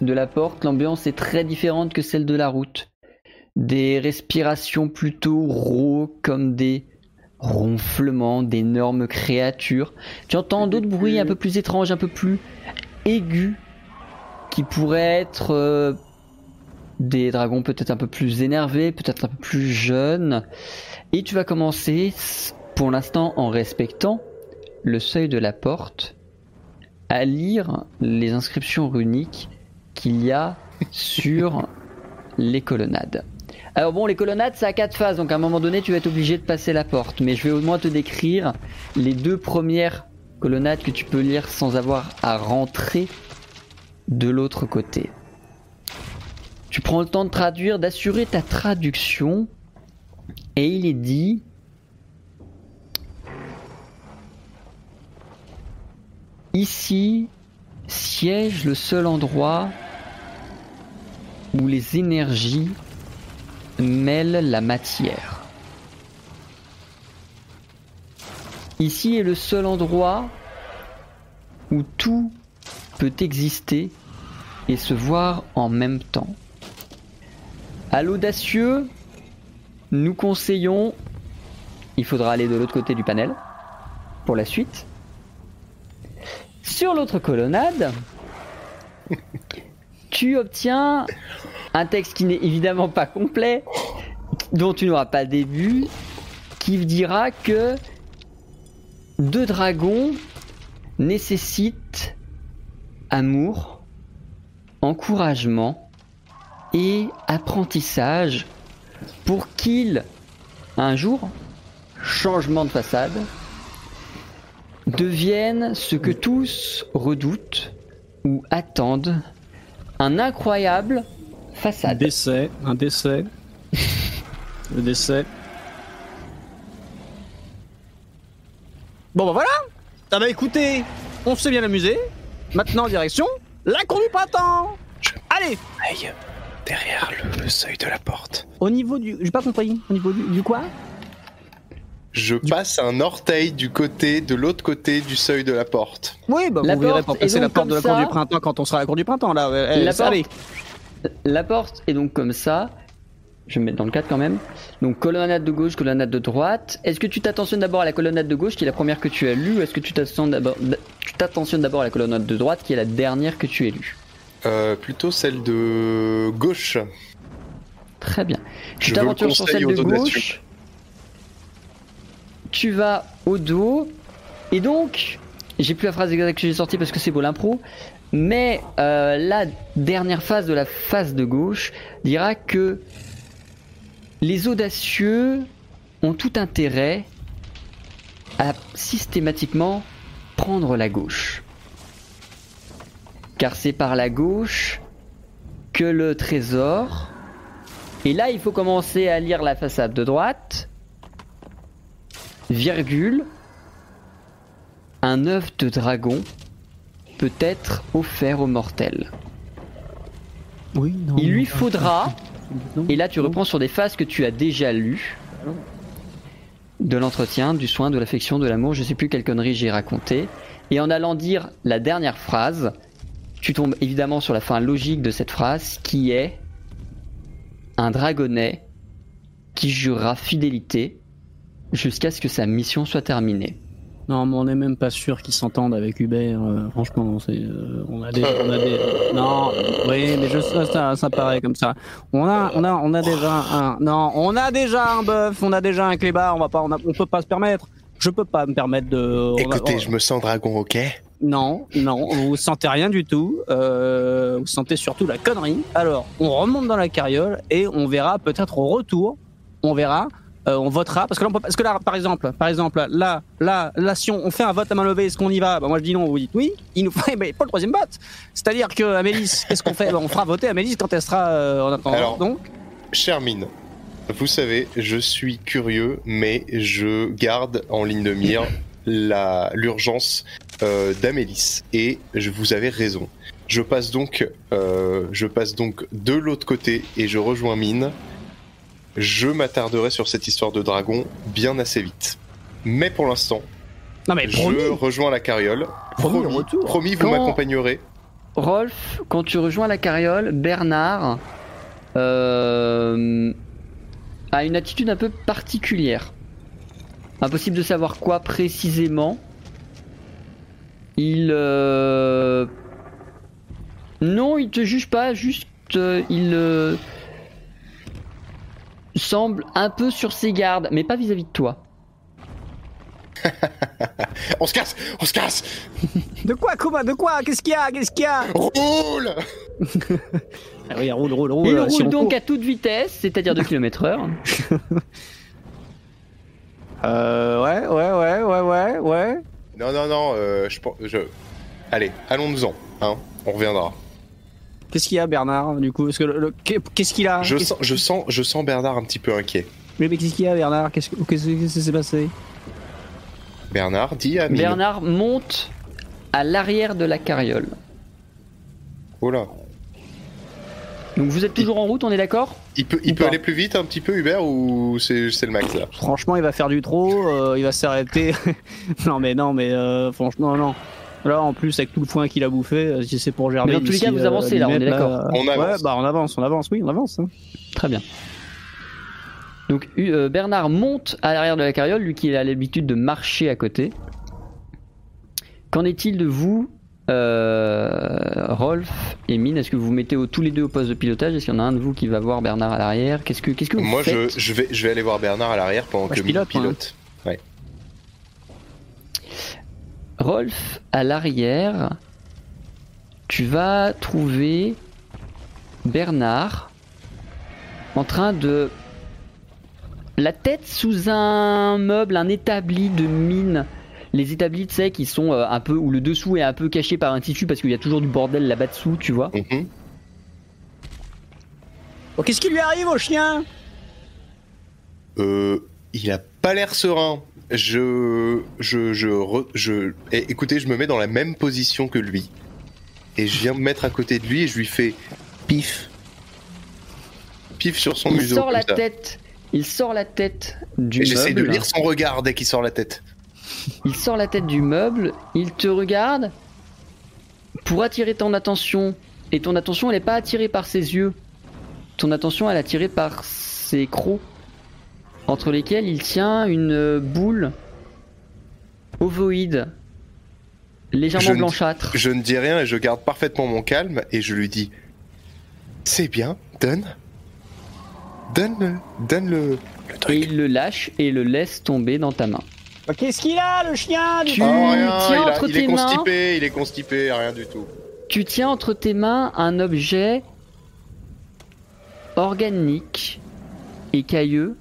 de la porte, l'ambiance est très différente que celle de la route. Des respirations plutôt rauques comme des ronflements d'énormes créatures. Tu entends d'autres bruits un peu plus étranges, un peu plus aigus, qui pourraient être euh, des dragons peut-être un peu plus énervés, peut-être un peu plus jeunes. Et tu vas commencer, pour l'instant en respectant le seuil de la porte, à lire les inscriptions runiques qu'il y a sur les colonnades. Alors bon, les colonnades, ça a quatre phases, donc à un moment donné, tu vas être obligé de passer la porte. Mais je vais au moins te décrire les deux premières colonnades que tu peux lire sans avoir à rentrer de l'autre côté. Tu prends le temps de traduire, d'assurer ta traduction, et il est dit Ici siège le seul endroit où les énergies mêlent la matière. Ici est le seul endroit où tout peut exister et se voir en même temps. À l'audacieux, nous conseillons, il faudra aller de l'autre côté du panel pour la suite. Sur l'autre colonnade, tu obtiens un texte qui n'est évidemment pas complet, dont tu n'auras pas le début, qui dira que deux dragons nécessitent amour, encouragement et apprentissage pour qu'il, un jour, changement de façade, devienne ce que tous redoutent ou attendent, un incroyable Un façade. décès, un décès. Le décès. Bon bah voilà Ah bah écoutez, on s'est bien amusé. Maintenant direction la cour du printemps Allez Aïe, derrière le, le seuil de la porte. Au niveau du... J'ai pas compris. Au niveau du, du quoi? Je passe un orteil du côté, de l'autre côté du seuil de la porte. Oui, bah La vous verrez pour passer la porte de la cour du printemps quand on sera à la cour du printemps là. Euh, La allez. La porte est donc comme ça. Je vais me mettre dans le cadre quand même. Donc colonnade de gauche, colonnade de droite. Est-ce que tu t'attentionnes d'abord à la colonnade de gauche qui est la première que tu as lue ou est-ce que tu t'attentionnes d'abord tu t'attentionnes d'abord à la colonnade de droite qui est la dernière que tu as lue? Euh, plutôt celle de gauche. Très bien. Tu t'aventures sur conseil celle au de gauche. Tu vas au dos. Et donc, j'ai plus la phrase exacte que j'ai sortie parce que c'est beau l'impro. Mais euh, la dernière phase de la phase de gauche dira que les audacieux ont tout intérêt à systématiquement prendre la gauche. Car c'est par la gauche que le trésor et là, il faut commencer à lire la façade de droite. Virgule. Un œuf de dragon peut être offert aux mortels. Oui, non. Il lui faudra, non, et là tu non. reprends sur des phases que tu as déjà lues, de l'entretien, du soin, de l'affection, de l'amour, je sais plus quelle connerie j'ai raconté. Et en allant dire la dernière phrase, tu tombes évidemment sur la fin logique de cette phrase qui est un dragonnet qui jurera fidélité jusqu'à ce que sa mission soit terminée. Non, mais on n'est même pas sûr qu'ils s'entendent avec Hubert. euh, franchement, c'est, euh, on a des, on a des. Non, oui, mais je sais, ça, ça paraît comme ça. On a, on a, on a déjà un. Non, on a déjà un bœuf, on a déjà un clébard. On va pas, on, a, on peut pas se permettre. Je peux pas me permettre de. a- Écoutez, on- je me sens dragon, ok? Non, non, vous sentez rien du tout. Euh, vous sentez surtout la connerie. Alors, on remonte dans la carriole et on verra peut-être au retour. On verra. Euh, on votera parce que là, on peut parce que là, par exemple, par exemple, là, là, là, si on, on fait un vote à main levée, est-ce qu'on y va? Bah, Moi, je dis non. Vous dites oui. Il nous faut, mais pas le troisième vote. C'est-à-dire que Amélis, qu'est-ce qu'on fait? Bah, On fera voter Amélis quand elle sera euh, en attendant. Alors, Donc, Cher mine, vous savez, je suis curieux, mais je garde en ligne de mire la l'urgence euh, d'Amélis. Et je vous avais raison. Je passe donc, euh, je passe donc de l'autre côté et je rejoins Mine. Je m'attarderai sur cette histoire de dragon bien assez vite. Mais pour l'instant, promis. je rejoins la carriole. Promis, Promis, retour. promis, vous m'accompagnerez. Rolf, quand tu rejoins la carriole, Bernard euh, a une attitude un peu particulière. Impossible de savoir quoi précisément. Il... euh, Non, il te juge pas, juste euh, il euh, semble un peu sur ses gardes, mais pas vis-à-vis de toi. On se casse, on se casse. De quoi, Kuma De quoi? Qu'est-ce qu'il y a Qu'est-ce qu'il y a? Roule. ah Oui, roule, roule, roule. Il euh, si roule on donc court. à toute vitesse, c'est-à-dire 2 km heure. Euh, ouais, ouais, ouais, ouais, ouais, ouais. Non, non, non, euh, je, pense- je... Allez, allons-nous-en, hein, on reviendra. Qu'est-ce qu'il y a, Bernard, du coup? Parce que le- le- Qu'est-ce qu'il a? Je sens, je, sens, je sens Bernard un petit peu inquiet. Mais mais qu'est-ce qu'il y a, Bernard? Qu'est-ce que- qu'est-ce qu'est-ce qui s'est passé? Bernard, dis à. Bernard monte à l'arrière de la carriole. Oh là. Donc vous êtes toujours en route, on est d'accord? Il peut, il peut aller plus vite un petit peu, Hubert, ou c'est c'est le max là? Franchement, il va faire du trop, euh, il va s'arrêter. non, mais non, mais euh, franchement, non. Là, en plus, avec tout le foin qu'il a bouffé, euh, si c'est pour germer. Mais dans tous les cas, vous euh, avancez, là, on est 10 mètres, d'accord. On avance. Ouais, bah on avance, on avance, oui, on avance. hein. Très bien. Donc euh, Bernard monte à l'arrière de la carriole, lui qui a l'habitude de marcher à côté. Qu'en est-il de vous, euh, Rolf et Mine? Est-ce que vous vous mettez au- tous les deux au poste de pilotage? Est-ce qu'il y en a un de vous qui va voir Bernard à l'arrière? Qu'est-ce que, qu'est-ce que vous Moi, je, faites? je, vais, je vais aller voir Bernard à l'arrière pendant Moi, que je Mine pilote, moi, pilote. Rolf à l'arrière tu vas trouver Bernard en train de la tête sous un meuble, un établi de mine. Les établis, tu sais, qui sont euh, un peu où le dessous est un peu caché par un tissu parce qu'il y a toujours du bordel là-bas dessous, tu vois. Mhm. Oh, Qu'est-ce qui lui arrive au chien? Euh, il a pas l'air serein. Je, je, je, re- je, eh, écoutez, je me mets dans la même position que lui, et je viens me mettre à côté de lui et je lui fais pif, pif sur son Il museau. sort comme la ça. tête. Il sort la tête du Et j'essaie de lire son regard dès qu'il sort la tête. Il sort la tête du meuble, il te regarde pour attirer ton attention. Et ton attention, elle n'est pas attirée par ses yeux. Ton attention, elle est attirée par ses crocs, entre lesquels il tient une euh, boule ovoïde, légèrement Je ne- blanchâtre. Je ne dis rien et je garde parfaitement mon calme et je lui dis C'est bien, donne. Donne le. Donne le. le Et il le lâche et le laisse tomber dans ta main. Bah, Qu'est-ce qu'il a, le chien du Tu Oh, rien, tiens il, a- entre il est tes mains. constipé, il est constipé, rien du tout. Tu tiens entre tes mains un objet organique, écailleux,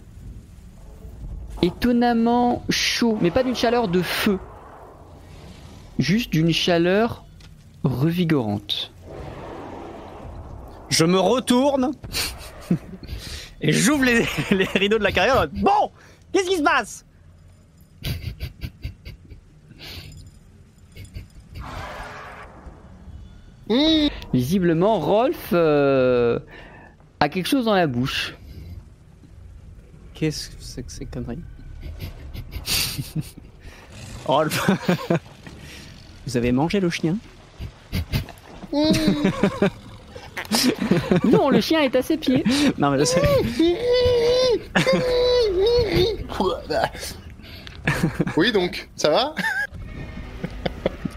étonnamment chaud, mais pas d'une chaleur de feu, juste d'une chaleur revigorante. Je me retourne et j'ouvre les, les rideaux de la carrière. en mode, Bon, qu'est-ce qui se passe? Visiblement, Rolf euh, a quelque chose dans la bouche. Qu'est-ce que c'est que ces conneries? Rolf, vous avez mangé le chien? Non, le chien est à ses pieds. Non, mais je sais. Oui, donc, ça va?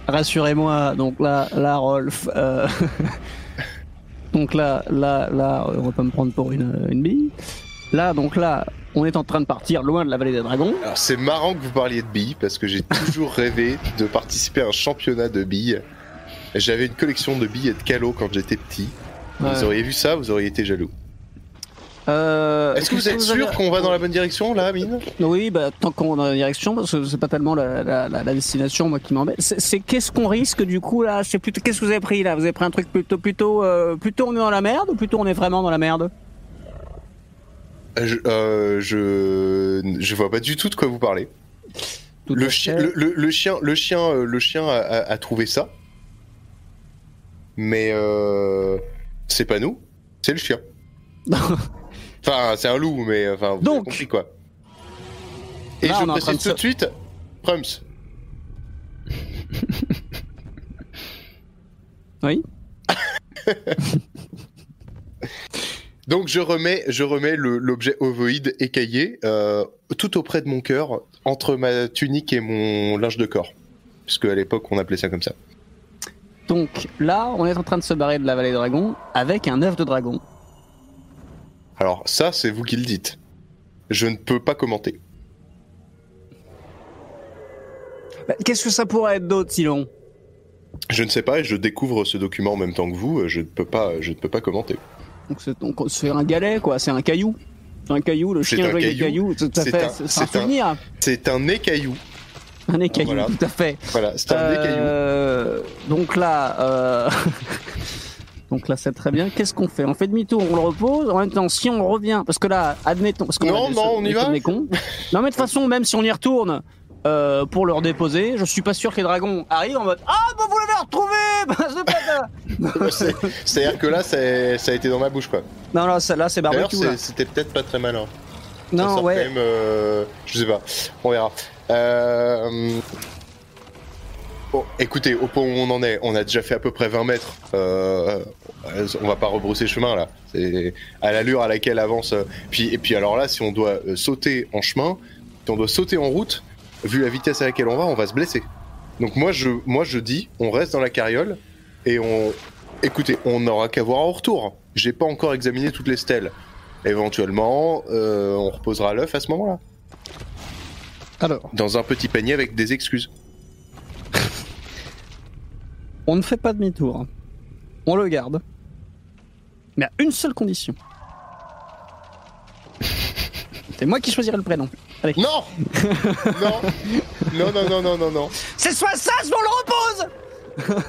Rassurez-moi, donc là, là, Rolf. euh, donc là, là, là, on va pas me prendre pour une, une bille. Là, donc là, on est en train de partir loin de la vallée des dragons. Alors, c'est marrant que vous parliez de billes parce que j'ai toujours rêvé de participer à un championnat de billes. J'avais une collection de billes et de calots quand j'étais petit. Vous auriez vu ça, vous auriez été jaloux. Euh, Est-ce que vous êtes sûr qu'on va dans la bonne direction là, Mine Oui, bah, tant qu'on est dans la direction, parce que c'est pas tellement la, la, la, la destination moi qui m'embête. C'est c'est qu'est-ce qu'on risque du coup là? C'est plutôt qu'est-ce que vous avez pris là? Vous avez pris un truc plutôt plutôt euh, plutôt on est dans la merde ou plutôt on est vraiment dans la merde? Je, euh, je je vois pas du tout de quoi vous parlez. Le chien, le, le- le chien, le chien, euh, le chien a, a- a trouvé ça, mais euh, c'est pas nous, c'est le chien. enfin, c'est un loup, mais enfin, vous Donc. avez compris quoi. Et Là, je précise tout de suite, Prums. Oui. Donc je remets, je remets le- l'objet ovoïde écaillé euh, tout auprès de mon cœur, entre ma tunique et mon linge de corps, puisque à l'époque on appelait ça comme ça. Donc là, on est en train de se barrer de la vallée des dragons avec un œuf de dragon. Alors ça, c'est vous qui le dites. Je ne peux pas commenter. Bah, Qu'est-ce que ça pourrait être d'autre, Silon? Je ne sais pas et je découvre ce document en même temps que vous. Je ne peux pas, je ne peux pas commenter. Donc c'est donc c'est un galet quoi, c'est un caillou. Un caillou, le C'est chien joue avec caillou. cailloux, tout à C'est fait. un- C'est c'est un souvenir. C'est un écaillou. Un écaillou, Voilà. tout à fait. Voilà, c'est un écaillou. Euh, donc là, euh, donc là, c'est très bien. Qu'est-ce qu'on fait? On fait demi-tour, on le repose. En même temps, si on revient, parce que là, admettons, parce qu'on Non, a des- non, on y va. Non, mais de toute façon, même si on y retourne. Euh, pour le redéposer, je suis pas sûr que les dragons arrivent en mode Ah bah vous l'avez retrouvé bah, C'est-à-dire que là, ça a été dans ma bouche, quoi. Non là, ça- là c'est barbecue c'était peut-être pas très malin. Non ouais. Quand même, euh, je sais pas. On verra. Euh... Bon, écoutez, au point où on en est, on a déjà fait à peu près 20 mètres. Euh, on va pas rebrousser chemin là. C'est à l'allure à laquelle avance. euh, Puis et puis alors là, si on doit sauter en chemin, si on doit sauter en route, vu la vitesse à laquelle on va, on va se blesser. Donc moi je, moi je dis, on reste dans la carriole et on, écoutez, on n'aura qu'à voir en retour. J'ai pas encore examiné toutes les stèles. Éventuellement, euh, on reposera l'œuf à ce moment-là, Alors, dans un petit panier avec des excuses. on ne fait pas demi-tour. on le garde. Mais à une seule condition. C'est moi qui choisirai le prénom. Non Non Non, non, non, non, non, non. C'est soit ça, soit on le repose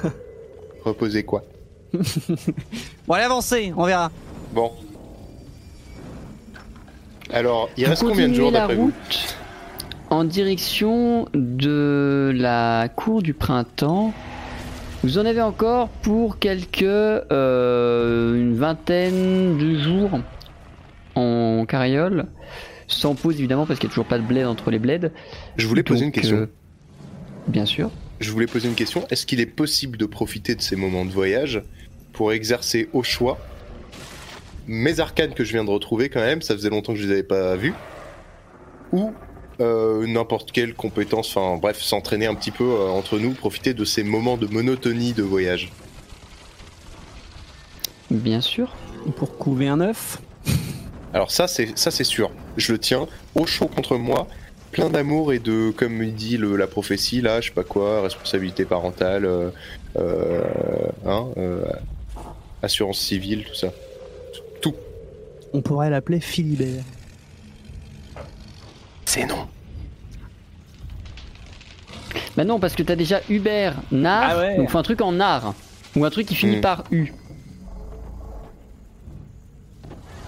Reposer quoi? Bon, allez, avancez, on verra. Bon. Alors, il reste combien de jours d'après vous? route en direction de la cour du printemps. Vous en avez encore pour quelques euh, une vingtaine de jours en carriole, sans pause évidemment parce qu'il n'y a toujours pas de bled entre les bleds. Je voulais poser une question. euh, bien sûr. Je voulais poser une question. Est-ce qu'il est possible de profiter de ces moments de voyage pour exercer au choix mes arcanes que je viens de retrouver quand même, ça faisait longtemps que je les avais pas vus, ou euh, n'importe quelle compétence, enfin bref, s'entraîner un petit peu euh, entre nous, profiter de ces moments de monotonie de voyage? Bien sûr. Pour couver un œuf? Alors ça c'est ça c'est sûr, je le tiens au chaud contre moi, plein d'amour et de comme dit le- la prophétie là, je sais pas quoi, responsabilité parentale, euh, euh, hein, euh, assurance civile, tout ça. Tout. On pourrait l'appeler Philibert. C'est non. Bah non, parce que t'as déjà Hubert, Nar, Ah ouais. donc faut un truc en Nar. Ou un truc qui finit Hmm. par U.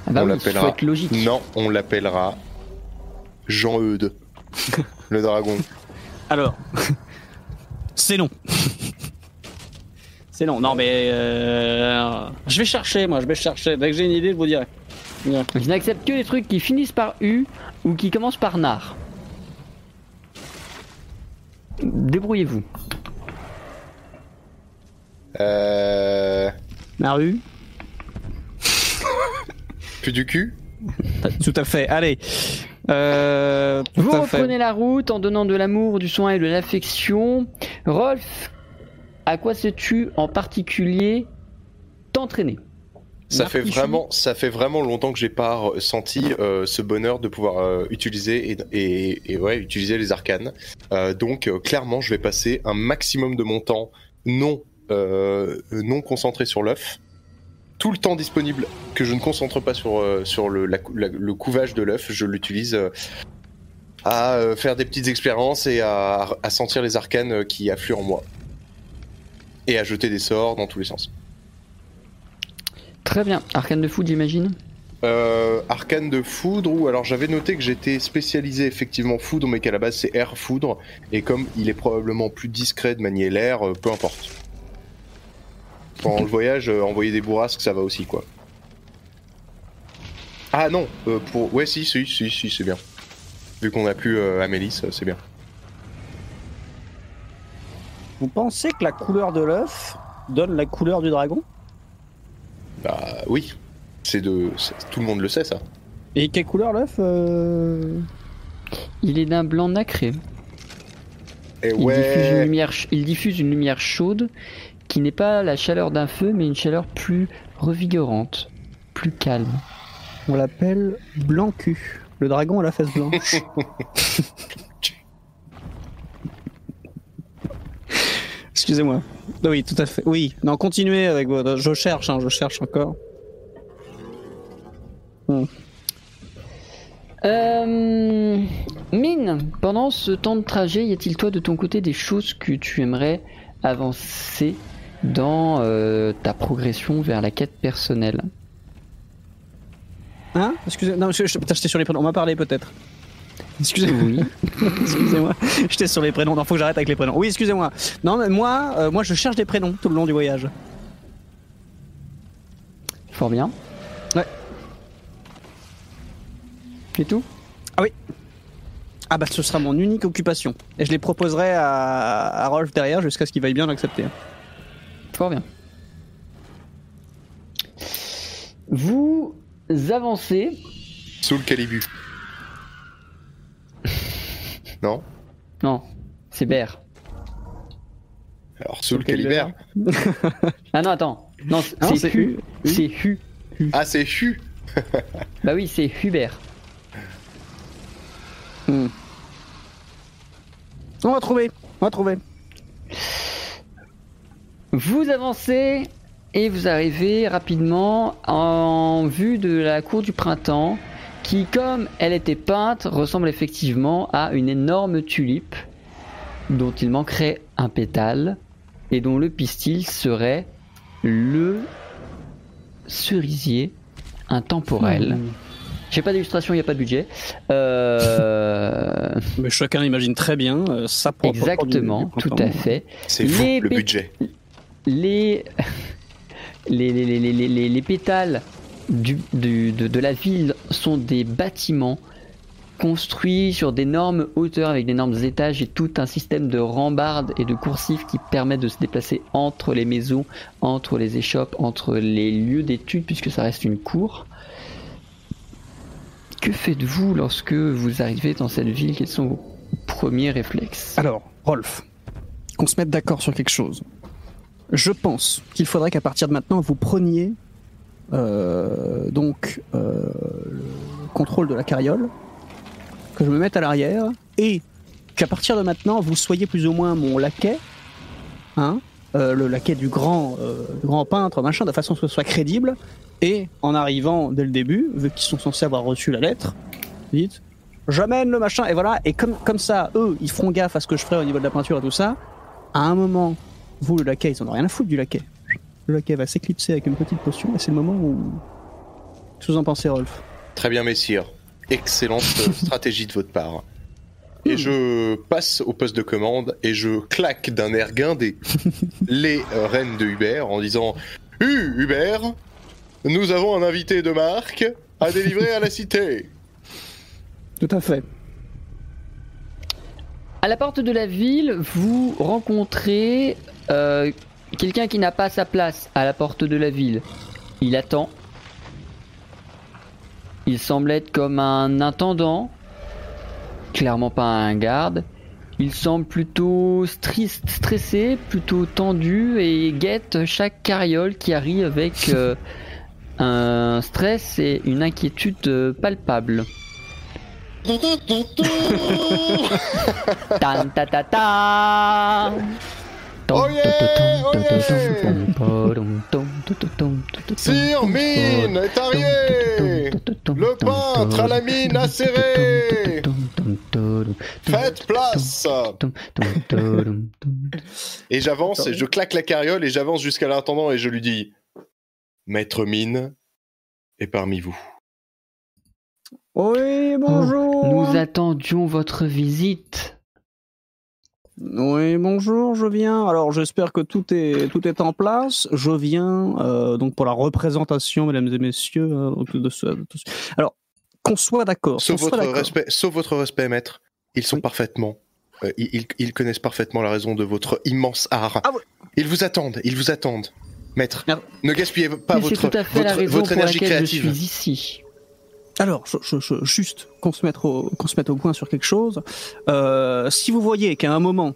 Ah bah On oui, l'appellera. faut être logique. Non, on l'appellera Jean-Eudes, le dragon. Alors, c'est long. c'est long. Non, mais euh, je vais chercher, moi, je vais chercher. Dès que j'ai une idée, je vous dirai. Je n'accepte que les trucs qui finissent par U ou qui commencent par Nar. Débrouillez-vous. Euh... La rue. Plus du cul Tout à fait. Allez. Euh, tout Vous à fait. reprenez la route en donnant de l'amour, du soin et de l'affection. Rolf, à quoi sais-tu en particulier t'entraîner? Ça fait, vraiment, ça fait vraiment longtemps que j'ai pas ressenti euh, ce bonheur de pouvoir euh, utiliser et, et- et ouais, utiliser les arcanes. Euh, donc euh, clairement, je vais passer un maximum de mon temps non, euh, non concentré sur l'œuf. Tout le temps disponible que je ne concentre pas sur, euh, sur le, la- la- le couvage de l'œuf, je l'utilise euh, à euh, faire des petites expériences et à, à sentir les arcanes qui affluent en moi. Et à jeter des sorts dans tous les sens. Très bien. Arcane de foot, j'imagine? Euh, arcane de foudre ou alors j'avais noté que j'étais spécialisé effectivement foudre mais qu'à la base c'est air foudre et comme il est probablement plus discret de manier l'air peu importe pendant le voyage euh, envoyer des bourrasques ça va aussi quoi. Ah non euh, pour ouais si si si si c'est bien. Vu qu'on a plus euh, Amélis c'est bien. Vous pensez que la couleur de l'œuf donne la couleur du dragon? Bah oui. C'est de tout le monde le sait ça. Et quelle couleur l'œuf euh? Il est d'un blanc nacré. et Il, diffuse une ouais lumière, ch- il diffuse une lumière chaude qui n'est pas la chaleur d'un feu, mais une chaleur plus revigorante, plus calme. On l'appelle blanc cul. Le dragon à la face blanche. Excusez-moi. Oui, tout à fait. Oui, non, continuez avec votre. Je cherche, hein, je cherche encore. Euh, Mine, pendant ce temps de trajet, y a-t-il toi de ton côté des choses que tu aimerais avancer dans euh, ta progression vers la quête personnelle Hein? Excusez Non, je, je- putain, j'étais sur les prénoms. On m'a parlé peut-être. Excusez-moi. Oui. excusez-moi. J'étais sur les prénoms. Non, faut que j'arrête avec les prénoms. Oui, excusez-moi. Non, mais moi, euh, moi, je cherche des prénoms tout le long du voyage. Fort bien. Ouais. C'est tout? Ah bah, ce sera mon unique occupation. Et je les proposerai à, à Rolf derrière jusqu'à ce qu'il veuille bien l'accepter. Fort bien. Vous avancez. sous le calibu non Non, c'est Bert. alors sous le Calibert. calibert Ah non, attends. Non, c'est Hu. Hu. C'est Hu. ah c'est Hu Bah oui, c'est Hubert. Hmm. On va trouver. On va trouver. Vous avancez et vous arrivez rapidement en vue de la cour du printemps qui, comme elle était peinte, ressemble effectivement à une énorme tulipe dont il manquerait un pétale et dont le pistil serait le cerisier intemporel. Hmm. J'ai pas d'illustration, il n'y a pas de budget. Euh, Mais chacun imagine très bien euh, sa propre exactement, du- du tout à fait. C'est fou, Les le budget. Les, les, les, les, les, les- les- les pétales de, de la ville sont des bâtiments construits sur d'énormes hauteurs avec d'énormes étages et tout un système de rambardes et de coursifs qui permet de se déplacer entre les maisons, entre les échoppes, entre les lieux d'études puisque ça reste une cour. Que faites-vous lorsque vous arrivez dans cette ville? Quels sont vos premiers réflexes? Alors, Rolf, qu'on se mette d'accord sur quelque chose. Je pense qu'il faudrait qu'à partir de maintenant, vous preniez euh, donc euh, le contrôle de la carriole, que je me mette à l'arrière, et qu'à partir de maintenant, vous soyez plus ou moins mon laquais, hein, euh, le laquais du grand, euh, du grand peintre, machin, de façon à ce que ce soit crédible, et en arrivant dès le début, vu qu'ils sont censés avoir reçu la lettre, dites j'amène le machin et voilà et comme comme ça eux ils feront gaffe à ce que je ferai au niveau de la peinture et tout ça à un moment vous le laquais ils en ont rien à foutre du laquais le laquais va s'éclipser avec une petite potion et c'est le moment où qu'est-ce que vous en pensez Rolf Très bien, messire. Excellente stratégie de votre part. Et je passe au poste de commande et je claque d'un air guindé les euh, reines de Hubert en disant Hu, Hubert, nous avons un invité de marque à délivrer à la cité. tout à fait À la porte de la ville, vous rencontrez euh, quelqu'un qui n'a pas sa place à la porte de la ville. Il attend. Il semble être comme un intendant, clairement pas un garde. Il semble plutôt triste, stressé, plutôt tendu et guette chaque carriole qui arrive avec euh, un stress et une inquiétude euh, palpable. Tan ta ta ta. Oh yeah, oh Sire Mine est arrivé Le peintre à la mine acérée Faites place Et j'avance et je claque la carriole et j'avance jusqu'à l'intendant et je lui dis Maître Mine est parmi vous. oui bonjour Nous attendions votre visite. Oui, bonjour, je viens. Alors, j'espère que tout est, tout est en place. Je viens euh, donc pour la représentation, mesdames et messieurs. euh, donc de ce- de ce- Alors, qu'on soit d'accord. Sauf votre, respect, sauf votre respect, maître. Ils sont Oui. parfaitement. euh, ils, connaissent parfaitement la raison de votre immense art. Ah. Ils vous attendent, ils vous attendent. Maître, Merde. ne gaspillez pas Mais votre, tout à fait la raison votre pour énergie laquelle je créative. suis ici. Alors, je, je- je- juste qu'on se, mette au, qu'on se mette au point sur quelque chose. Euh, si vous voyez qu'à un moment,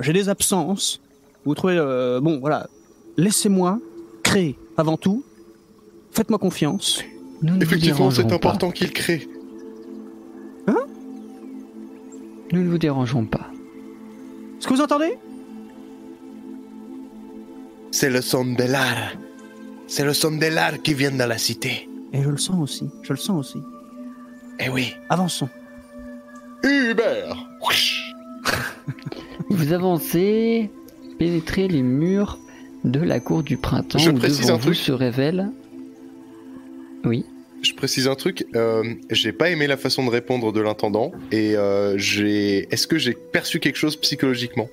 j'ai des absences, vous trouvez... euh, bon, voilà. Laissez-moi créer avant tout. Faites-moi confiance. Nous ne vous Effectivement, c'est pas. important qu'il crée. Nous ne vous dérangeons pas. Est-ce que vous entendez? C'est le son de l'art. C'est le son de l'art qui vient de la cité. Et je le sens aussi. Je le sens aussi. Eh oui. Avançons. Hubert. Vous avancez, pénétrez les murs de la cour du printemps Je où précise devant un vous truc. se révèle. Oui. Je précise un truc, euh, j'ai pas aimé la façon de répondre de l'intendant et euh, j'ai. Est-ce que j'ai perçu quelque chose psychologiquement?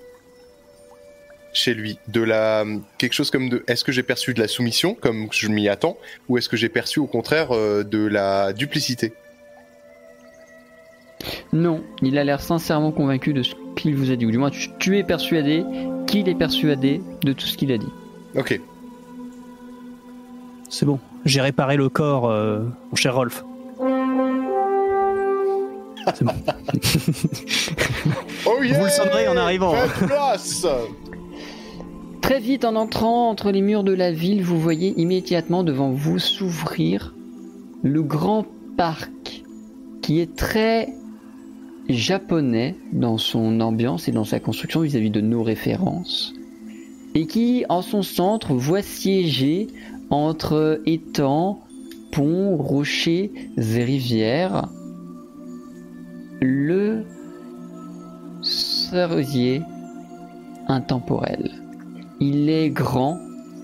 Chez lui de la quelque chose comme de. Est-ce que j'ai perçu de la soumission comme je m'y attends ou est-ce que j'ai perçu au contraire euh, de la duplicité? Non, il a l'air sincèrement convaincu de ce qu'il vous a dit, ou du moins tu, tu es persuadé qu'il est persuadé de tout ce qu'il a dit. Ok. C'est bon. J'ai réparé le corps, euh, mon cher Rolf. C'est bon. Oh yeah Vous le saurez en arrivant. Faites place Très vite, en entrant entre les murs de la ville, vous voyez immédiatement devant vous s'ouvrir le grand parc qui est très japonais dans son ambiance et dans sa construction vis-à-vis de nos références. et qui, en son centre, voit siéger entre étangs, ponts, rochers et rivières le cerisier intemporel. Il est grand,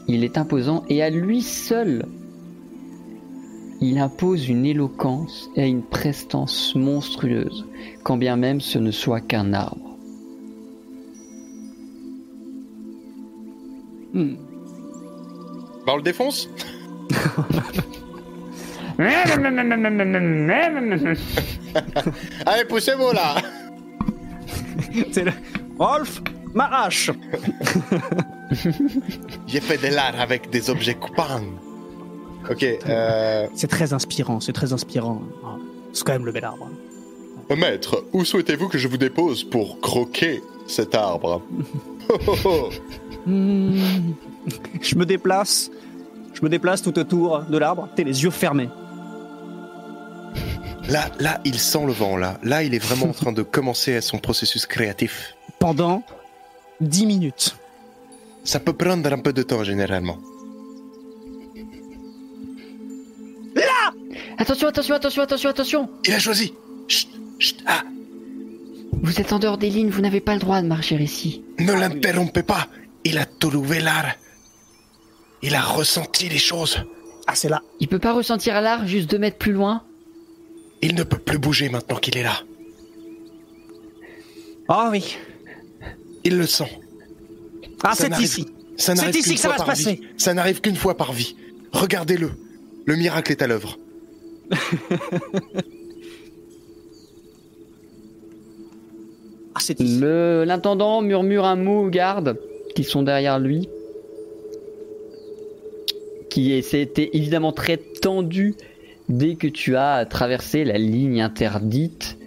il est imposant et à lui seul, il impose une éloquence et une prestance monstrueuse, quand bien même ce ne soit qu'un arbre. Hmm. Bah, on le défonce Allez, poussez-vous là C'est le... Rolf, ma hache J'ai fait de l'art avec des objets coupants. Ok, euh, C'est très inspirant, c'est très inspirant. Ah, C'est quand même lever l'arbre. maître, où souhaitez-vous que je vous dépose pour croquer cet arbre? Oh, oh, oh. Hmm. Je me déplace, je me déplace tout autour de l'arbre, t'es les yeux fermés. Là, là, il sent le vent, là. Là, il est vraiment en train de commencer son processus créatif. Pendant 10 minutes. Ça peut prendre un peu de temps, généralement. Attention, attention, attention, attention, attention Il a choisi Chut, chut, ah, Vous êtes en dehors des lignes, vous n'avez pas le droit de marcher ici. ne l'interrompez pas Il a trouvé l'art. Il a ressenti les choses. Ah, c'est là. Il peut pas ressentir à l'art juste deux mètres plus loin Il ne peut plus bouger maintenant qu'il est là. Ah oui. Il le sent. Ah, c'est ici. Ça C'est n'arrive ici qu'une que ça fois va se par passer. vie. Ça n'arrive qu'une fois par vie. Regardez-le. Le miracle est à l'œuvre. Ah, c'est ici. Le- L'intendant murmure un mot aux gardes qui sont derrière lui. Qui c'était évidemment très tendu dès que tu as traversé la ligne interdite.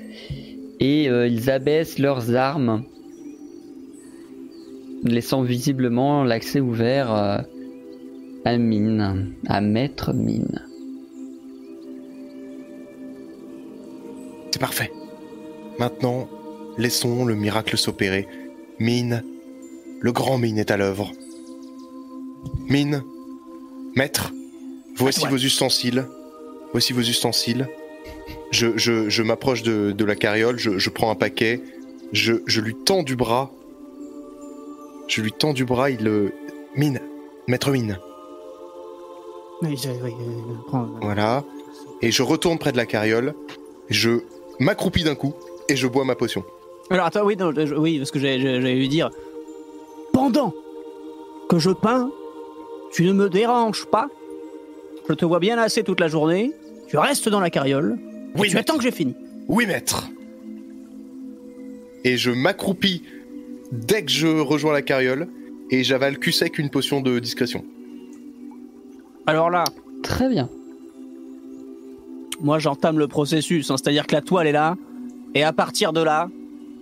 Et euh, ils abaissent leurs armes, laissant visiblement l'accès ouvert euh, à Mine, à Maître Mine. C'est parfait. Maintenant, laissons le miracle s'opérer. Mine, le grand Mine est à l'œuvre. Mine, maître, voici vos ustensiles. Voici vos ustensiles. Je, je, je m'approche de, de la carriole, je, je prends un paquet, je, je lui tends du bras. Je lui tends du bras, il le... Mine, maître Mine. Oui, je- oui, euh, Voilà. Et je retourne près de la carriole, je m'accroupis d'un coup et je bois ma potion. Alors attends, oui, non, je- oui, parce que j'allais lui dire, pendant que je peins, tu ne me déranges pas. Je te vois bien assez toute la journée. Tu restes dans la carriole. et Oui, tu maître. attends que j'ai fini. Oui, maître. Et je m'accroupis dès que je rejoins la carriole et j'avale cul sec une potion de discrétion. Alors là, Très bien. moi j'entame le processus, hein, c'est-à-dire que la toile est là, et à partir de là,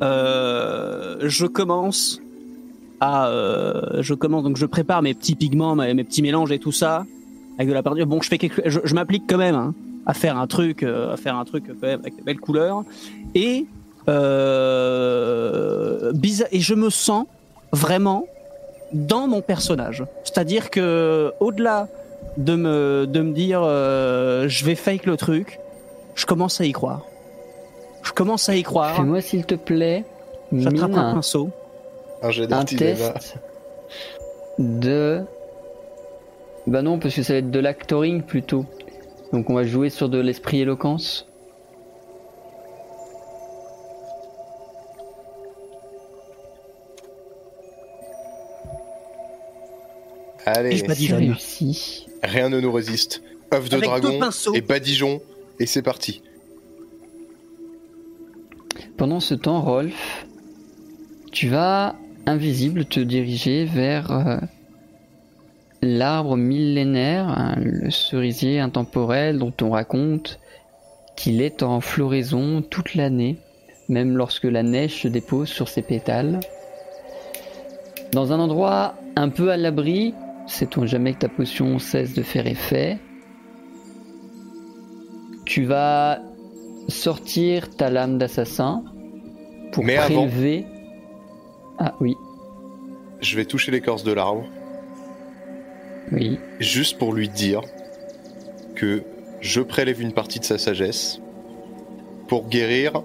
euh, je commence à, euh, je commence donc je prépare mes petits pigments, mes, mes petits mélanges et tout ça avec de la peinture. Bon, je fais quelque, je, je m'applique quand même hein, à faire un truc, euh, à faire un truc quand même avec de belles couleurs et euh, bizarre et je me sens vraiment dans mon personnage. C'est-à-dire que au-delà de me, de me dire euh, je vais fake le truc, je commence à y croire. Je commence à y croire. Fais-moi s'il te plaît, J'attrape un pinceau. Un un d'artisanat. test de... Bah non, parce que ça va être de l'actoring plutôt. Donc on va jouer sur de l'esprit éloquence. Allez, réussi. rien ne nous résiste. œuf de Avec dragon et badigeon et c'est parti. Pendant ce temps, Rolf, tu vas, invisible, te diriger vers euh, l'arbre millénaire, hein, le cerisier intemporel dont on raconte qu'il est en floraison toute l'année, même lorsque la neige se dépose sur ses pétales. Dans un endroit un peu à l'abri, sait-on jamais que ta potion cesse de faire effet? Tu vas sortir ta lame d'assassin pour Mais avant-. Ah oui. je vais toucher l'écorce de l'arbre, Oui. juste pour lui dire que je prélève une partie de sa sagesse pour guérir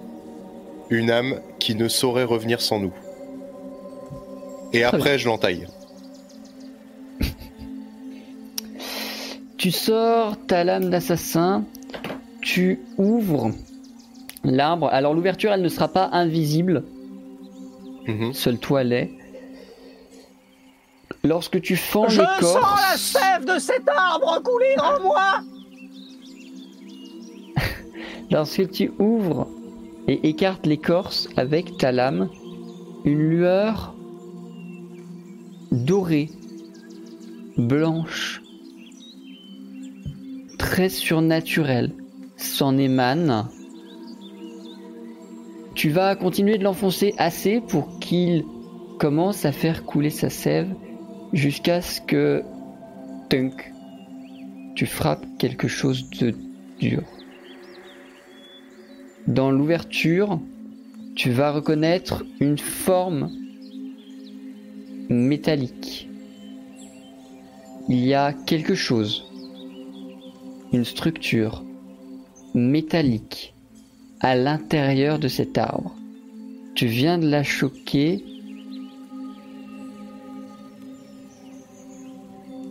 une âme qui ne saurait revenir sans nous. Et après, je l'entaille. Tu sors ta lame d'assassin, tu ouvres l'arbre. Alors l'ouverture, elle ne sera pas invisible, Mhm. seul toi l'est. Lorsque tu fends Je l'écorce, sens la sève de cet arbre couler en moi lorsque tu ouvres et écartes l'écorce avec ta lame, une lueur dorée, blanche, très surnaturelle s'en émane. Tu vas continuer de l'enfoncer assez pour qu'il commence à faire couler sa sève jusqu'à ce que tunk, tu frappes quelque chose de dur. Dans l'ouverture, tu vas reconnaître une forme métallique. Il y a quelque chose, une structure métallique à l'intérieur de cet arbre. Tu viens de la choquer.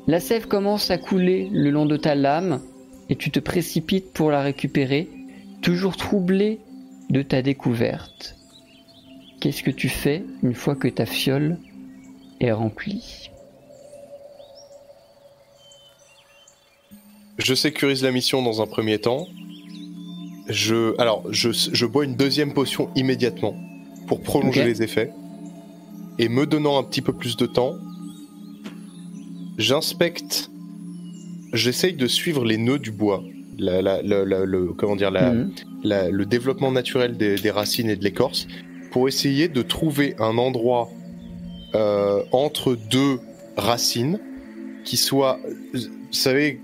La sève commence à couler le long de ta lame et tu te précipites pour la récupérer, toujours troublé de ta découverte. Qu'est-ce que tu fais une fois que ta fiole est remplie? Je sécurise la mission dans un premier temps. Je, alors, je, je bois une deuxième potion immédiatement pour prolonger les effets. Et me donnant un petit peu plus de temps, j'inspecte. J'essaye de suivre les nœuds du bois. La, la- la- la- le, comment dire, la, Mhm. le développement naturel des, des racines et de l'écorce pour essayer de trouver un endroit euh, entre deux racines qui soit, vous savez,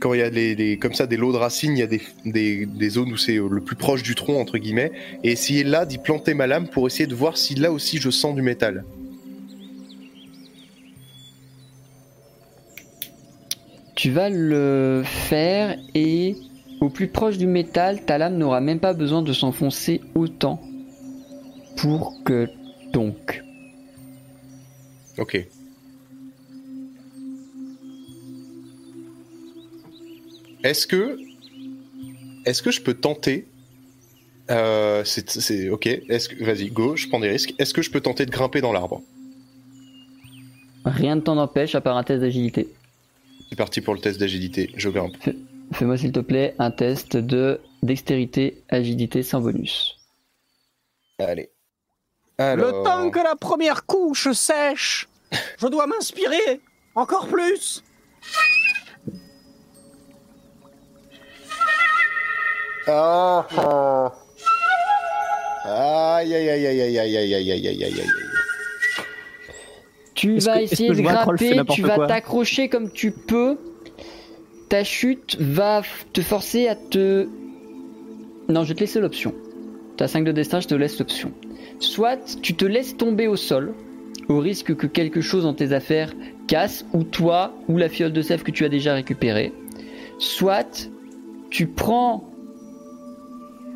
quand il y a les, les- comme ça des lots de racines, il y a des, des, des zones où c'est le plus proche du tronc entre guillemets, et essayer là d'y planter ma lame pour essayer de voir si là aussi je sens du métal. Tu vas le faire et au plus proche du métal, ta lame n'aura même pas besoin de s'enfoncer autant pour que donc. Ok. Est-ce que, est-ce que je peux tenter euh, c'est, c'est ok. Est-ce que, vas-y, go. Je prends des risques. Est-ce que je peux tenter de grimper dans l'arbre? Rien ne t'en empêche à part un test d'agilité. C'est parti pour le test d'agilité. Je grimpe. Fais-moi s'il te plaît un test de dextérité, agilité sans bonus. Allez. Alors. Le temps que la première couche sèche, je dois m'inspirer encore plus. Ah, ah. Aïe aïe aïe aïe aïe aïe aïe aïe aïe aïe aïe aïe. Tu vas que- essayer de grimper, tu vas t'accrocher comme tu peux. Ta chute va te forcer à te... Non, je vais te laisser l'option. T'as 5 de destin, je te laisse l'option. Soit tu te laisses tomber au sol, au risque que quelque chose dans tes affaires casse, ou toi, ou la fiole de sève que tu as déjà récupérée. Soit tu prends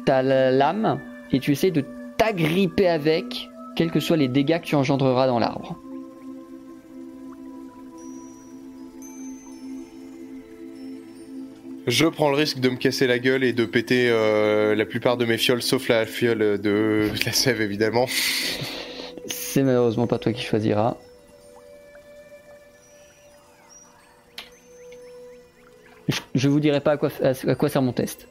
ta la- lame et tu essayes de t'agripper avec, quels que soient les dégâts que tu engendreras dans l'arbre. Je prends le risque de me casser la gueule et de péter euh, la plupart de mes fioles, sauf la fiole de la sève évidemment. C'est malheureusement pas toi qui choisiras. Je, je vous dirai pas à quoi, à quoi sert mon test.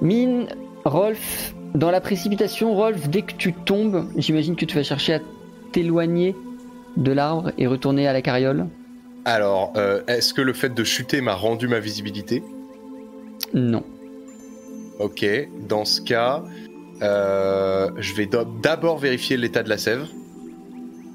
Mine, Rolf, dans la précipitation, Rolf, dès que tu tombes, j'imagine que tu vas chercher à t'éloigner de l'arbre et retourner à la carriole. Alors, euh, est-ce que le fait de chuter m'a rendu ma visibilité? Non. Ok, dans ce cas, euh, je vais d'abord vérifier l'état de la sève.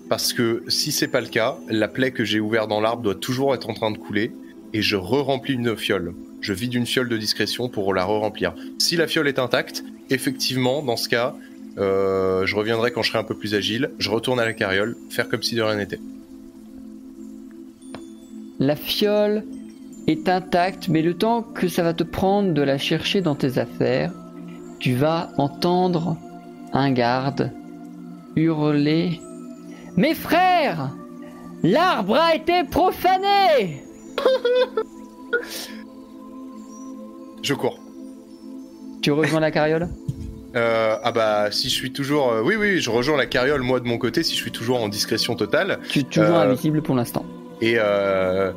Parce que si c'est pas le cas, la plaie que j'ai ouverte dans l'arbre doit toujours être en train de couler et je re-remplis une fiole. Je vide une fiole de discrétion pour la re-remplir. Si la fiole est intacte, effectivement, dans ce cas, Euh, je reviendrai quand je serai un peu plus agile. Je retourne à la carriole, faire comme si de rien n'était. La fiole est intacte, mais le temps que ça va te prendre de la chercher dans tes affaires, tu vas entendre un garde hurler Mes frères L'arbre a été profané Je cours. Tu rejoins la carriole Euh, ah bah si je suis toujours... euh, oui oui, je rejoins la carriole moi de mon côté si je suis toujours en discrétion totale. Tu es toujours Euh, invisible pour l'instant. Et, euh,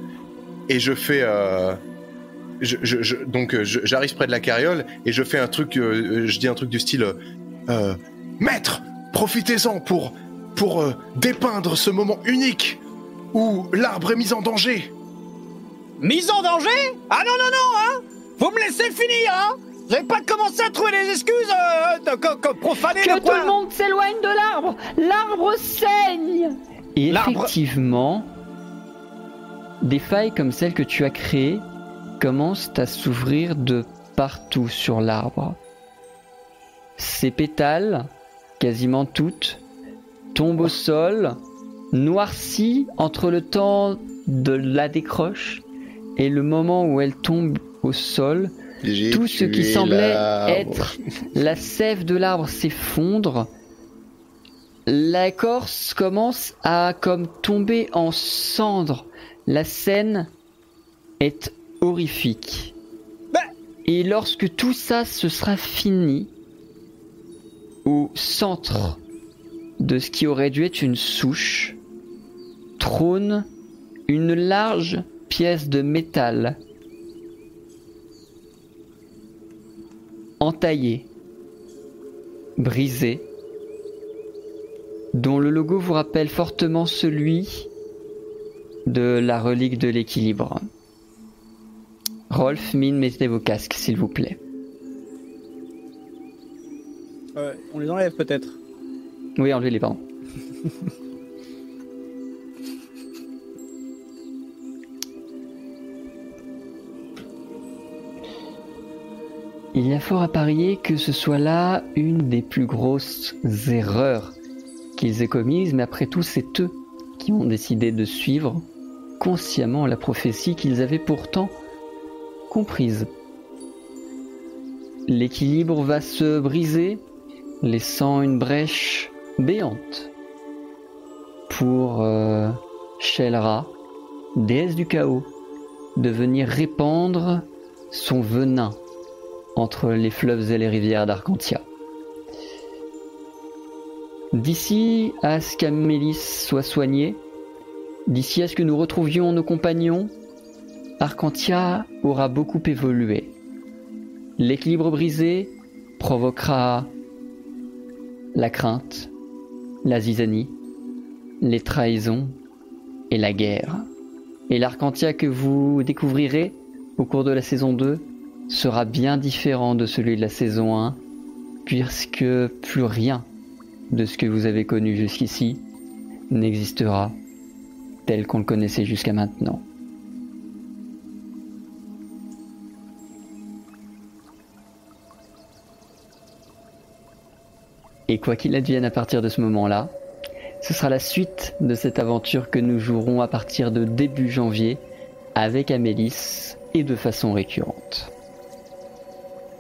et je fais... euh, je, je- je- donc je- j'arrive près de la carriole et je fais un truc, euh, je dis un truc du style... Maître, profitez-en pour, pour euh, dépeindre ce moment unique où l'arbre est mis en danger. Mise en danger? Ah non, non, non, hein? Vous me laissez finir, hein Vous n'avez pas commencé à trouver des excuses euh, de, co- profaner Que le tout coin le monde s'éloigne de l'arbre L'arbre saigne Et effectivement, des failles comme celles que tu as créées commencent à s'ouvrir de partout sur l'arbre. Ces pétales, quasiment toutes, tombent au sol, noircies entre le temps de la décroche et le moment où elles tombent au sol tout ce qui semblait être la sève de l'arbre s'effondre. L'écorce commence à comme tomber en cendres. La scène est horrifique. Bah. Et lorsque tout ça se sera fini, au centre de ce qui aurait dû être une souche, trône une large pièce de métal entaillé, brisé, dont le logo vous rappelle fortement celui de la relique de l'équilibre. Rolf, Mine, mettez vos casques, s'il vous plaît. Euh, On les enlève peut-être. Oui, enlevez-les, pardon. Il y a fort à parier que ce soit là une des plus grosses erreurs qu'ils aient commises, mais après tout, c'est eux qui ont décidé de suivre consciemment la prophétie qu'ils avaient pourtant comprise. L'équilibre va se briser, laissant une brèche béante pour euh, Shelra, déesse du chaos, de venir répandre son venin entre les fleuves et les rivières d'Arcantia. D'ici à ce qu'Amélis soit soignée, d'ici à ce que nous retrouvions nos compagnons, Arcantia aura beaucoup évolué. L'équilibre brisé provoquera la crainte, la zizanie, les trahisons et la guerre. Et l'Arcantia que vous découvrirez au cours de la saison 2 sera bien différent de celui de la saison 1, puisque plus rien de ce que vous avez connu jusqu'ici n'existera tel qu'on le connaissait jusqu'à maintenant. Et quoi qu'il advienne à partir de ce moment-là, ce sera la suite de cette aventure que nous jouerons à partir de début janvier avec Amélis et de façon récurrente.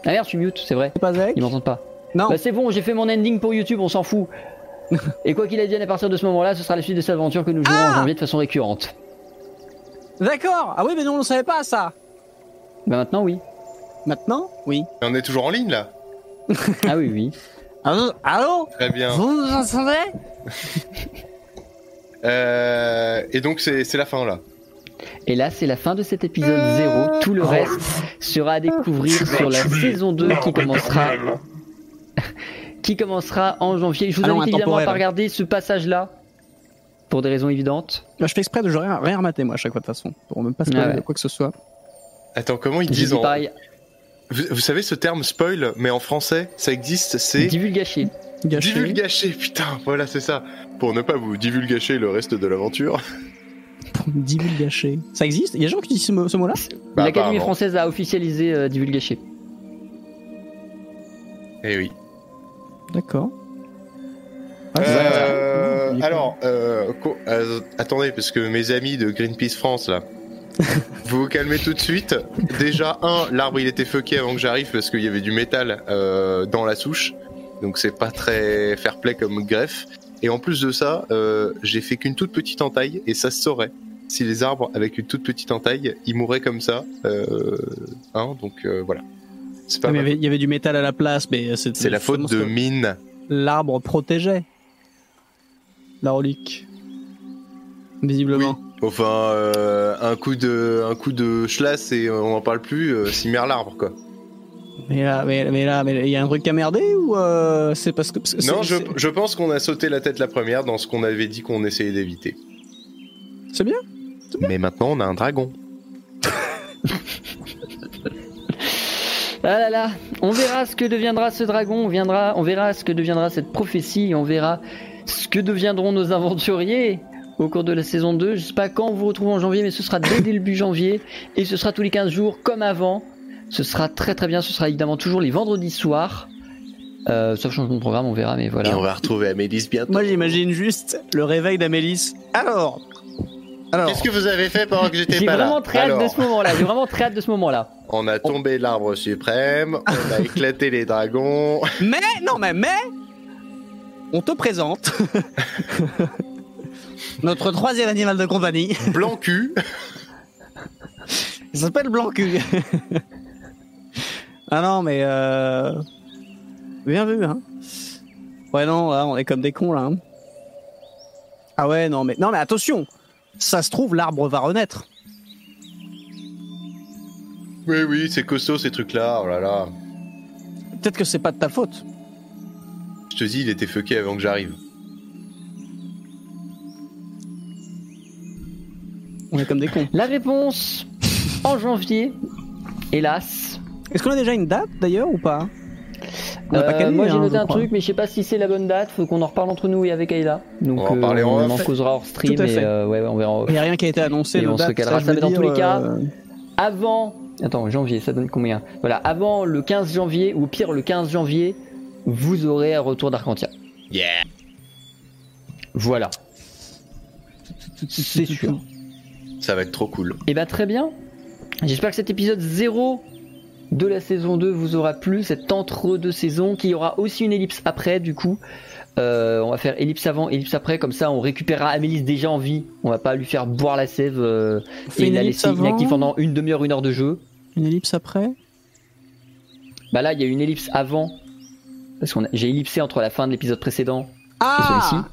Ah merde, je suis mute, c'est vrai. C'est pas avec Ils m'entendent pas. Non. Bah c'est bon, j'ai fait mon ending pour YouTube, on s'en fout. Et quoi qu'il advienne à partir de ce moment-là, ce sera la suite de cette aventure que nous jouerons en Ah janvier de façon récurrente. D'accord. Ah oui, mais non, on ne savait pas ça. Bah maintenant oui. Maintenant Oui. Et on est toujours en ligne là Ah oui oui. Allô Allô Très bien. Vous nous entendez? Euh, et donc c'est la fin là. Et là, c'est la fin de cet épisode 0. Tout le reste sera à découvrir sur la saison 2 qui commencera qui commencera en janvier. Je vous Ah invite évidemment à pas regarder ce passage-là pour des raisons évidentes. Bah, Je fais exprès de rien, rien remater, moi, à chaque fois, de toute façon. Pour même pas spoiler Ah ouais. quoi que ce soit. Attends, comment ils disent dit en... vous, vous savez ce terme spoil, mais en français, ça existe, c'est divulgaché. Gâché. divulgacher. Putain, voilà, c'est ça. Pour ne pas vous divulgacher le reste de l'aventure. Divulgaché. Ça existe? Il y a des gens qui disent ce mot- ce mot-là? Bah, L'Académie française a officialisé euh, divulgaché. Eh oui. D'accord. Ah, Euh, ça. Mmh, alors, euh, co- euh, attendez, parce que mes amis de Greenpeace France, là, vous vous calmez tout de suite. Déjà, un, l'arbre il était fucké avant que j'arrive parce qu'il y avait du métal euh, dans la souche. Donc c'est pas très fair play comme greffe. Et en plus de ça, euh, j'ai fait qu'une toute petite entaille et ça se saurait. Si les arbres avec une toute petite entaille, ils mourraient comme ça. Euh, hein, donc euh, voilà. C'est pas mais il y avait- il y avait du métal à la place, mais c'est la faute de mine. L'arbre protégeait la relique. Visiblement. Enfin, un coup de, un coup de schlass et on en parle plus. Cimer l'arbre quoi. Mais là, mais, mais là, mais il y a un truc à merder ou euh, c'est parce que. c'est- Non, je, c'est- je pense qu'on a sauté la tête la première dans ce qu'on avait dit qu'on essayait d'éviter. C'est bien. Mais maintenant, on a un dragon. Ah là là, on verra ce que deviendra ce dragon, on, viendra, on verra ce que deviendra cette prophétie, on verra ce que deviendront nos aventuriers au cours de la saison 2. Je sais pas quand on vous retrouve en janvier, mais ce sera dès début janvier et ce sera tous les 15 jours comme avant. Ce sera très très bien, ce sera évidemment toujours les vendredis soirs. Euh, sauf changement de programme, on verra, mais voilà. Et on va retrouver Amélis bientôt. Moi, j'imagine juste le réveil d'Amélis. Alors. Alors. Qu'est-ce que vous avez fait pendant que j'étais J'ai pas là vraiment très hâte Alors, de ce moment-là, j'ai vraiment très hâte de ce moment-là. on a tombé l'arbre suprême, on a éclaté les dragons. Mais non, mais mais on te présente notre troisième animal de compagnie. Blanc cul. Il s'appelle Blancu. Ah non, mais euh... bien vu, hein. Ouais, non, là, on est comme des cons là. hein. Ah ouais, non, mais non, mais attention. Ça se trouve, l'arbre va renaître. Oui, oui, c'est costaud ces trucs-là. Oh là là. Peut-être que c'est pas de ta faute. Je te dis, il était fucké avant que j'arrive. On est comme des cons. La réponse en janvier, hélas. Est-ce qu'on a déjà une date d'ailleurs ou pas On n'a pas Euh, calé, moi j'ai hein, noté un crois. truc, mais je sais pas si c'est la bonne date. Faut qu'on en reparle entre nous et avec Ayla. Donc On en euh, en on off. en causera hors stream Tout à et euh, ouais, on verra. Il n'y a rien qui a été annoncé. Et on se calera ça, mais dans tous les cas, euh, Avant, attends, janvier, ça donne combien? Voilà, avant le 15 janvier ou pire le 15 janvier, vous aurez un retour d'Arcantia. Yeah. Voilà. C'est sûr. Ça va être trop cool. Et bah très bien. J'espère que cet épisode 0 de la saison 2 vous aura plu, cet entre-deux saisons, qui aura aussi une ellipse après du coup. Euh, on va faire ellipse avant, ellipse après, comme ça on récupérera Amélis déjà en vie. On va pas lui faire boire la sève euh, et la laisser inactive pendant une demi-heure, une heure de jeu. Une ellipse après Bah là il y a une ellipse avant, parce que j'ai ellipsé entre la fin de l'épisode précédent et Ah celui-ci.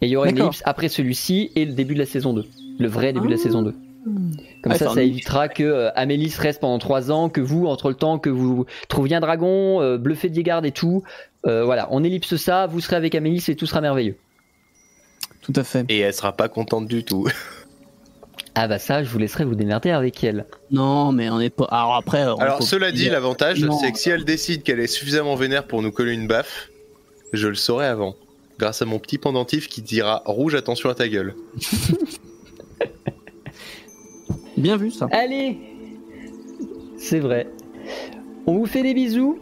Et il y aura une ellipse après celui-ci et le début de la saison 2. Le vrai début de la Ah. saison 2. Comme Ouais, ça, ça évitera que euh, Amélis reste pendant 3 ans, que vous, entre le temps que vous trouviez un dragon, euh, bluffez Diegard et tout, euh, voilà, on ellipse ça, vous serez avec Amélis et tout sera merveilleux. Tout à fait. Et elle sera pas contente du tout. Ah bah ça, je vous laisserai vous démerder avec elle. Non, mais on est pas. Alors après. on Alors, cela dit, l'avantage, Non. c'est que si elle décide qu'elle est suffisamment vénère pour nous coller une baffe, je le saurai avant. Grâce à mon petit pendentif qui dira rouge, attention à ta gueule. Bien vu ça. Allez C'est vrai. On vous fait des bisous.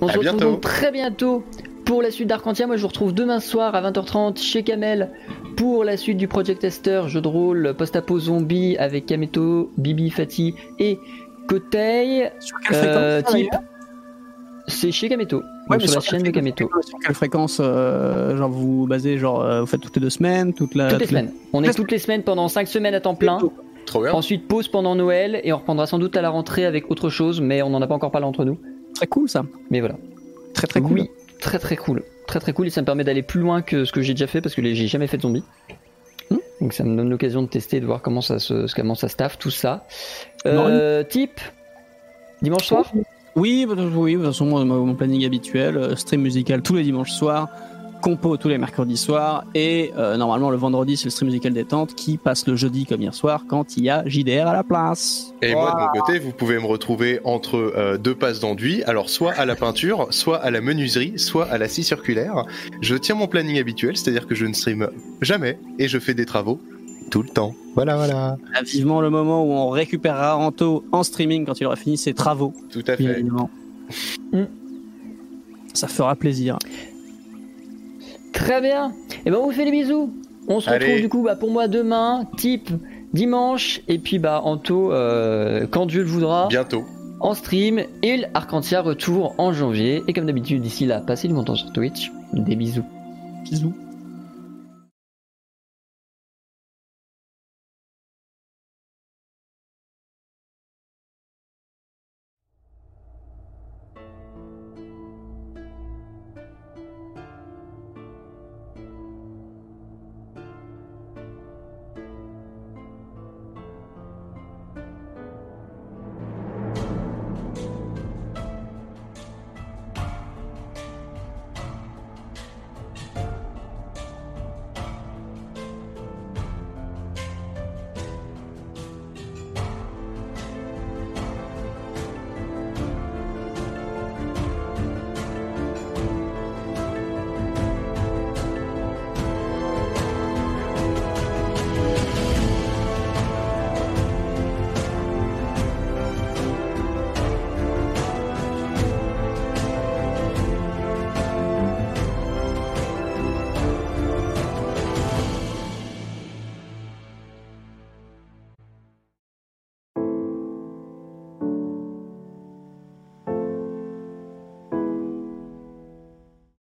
On À se retrouve bientôt. donc très bientôt pour la suite d'Arcantia. Moi, je vous retrouve demain soir à 20h30 chez Kamel pour la suite du Project Tester, jeu de rôle post-apo zombie avec Kameto, Bibi, Fatih et Kotei. Sur quelle Euh, fréquence ça, type. C'est chez Kameto, Ouais, mais sur la sur chaîne de Kameto. Sur quelle fréquence euh, Genre vous vous basez, genre euh, vous faites toutes les deux semaines, toute la. Toutes les semaines. On est toutes les semaines pendant 5 semaines à temps plein. Trop bien. Ensuite, pause pendant Noël et on reprendra sans doute à la rentrée avec autre chose, mais on n'en a pas encore parlé entre nous. Très cool ça. Mais voilà. Très très cool. Oui, très très cool. Très très cool et ça me permet d'aller plus loin que ce que j'ai déjà fait parce que j'ai jamais fait de zombie. Hmm. Donc ça me donne l'occasion de tester, de voir comment ça se, comment ça staff, tout ça. Euh, type Dimanche soir? Oui, bah, oui, de toute façon, mon planning habituel, euh, stream musical tous les dimanches soirs, compo tous les mercredis soirs, et euh, normalement le vendredi c'est le stream musical détente qui passe le jeudi comme hier soir quand il y a JDR à la place. Et moi, de mon côté, vous pouvez me retrouver entre euh, deux passes d'enduit, alors soit à la peinture, soit à la menuiserie, soit à la scie circulaire. Je tiens mon planning habituel, c'est-à-dire que je ne stream jamais et je fais des travaux tout le temps. Voilà, voilà. Vivement le moment où on récupérera Anto en streaming quand il aura fini ses travaux, Tout à fait. Mm. Ça fera plaisir. Très bien. Et ben on vous fait des bisous. On se Allez. retrouve du coup bah, pour moi demain, type dimanche, et puis bah Anto euh, quand Dieu le voudra, Bientôt. en stream, et Arcantia retour en janvier. Et comme d'habitude d'ici là, passez du bon temps sur Twitch. Des bisous. Bisous.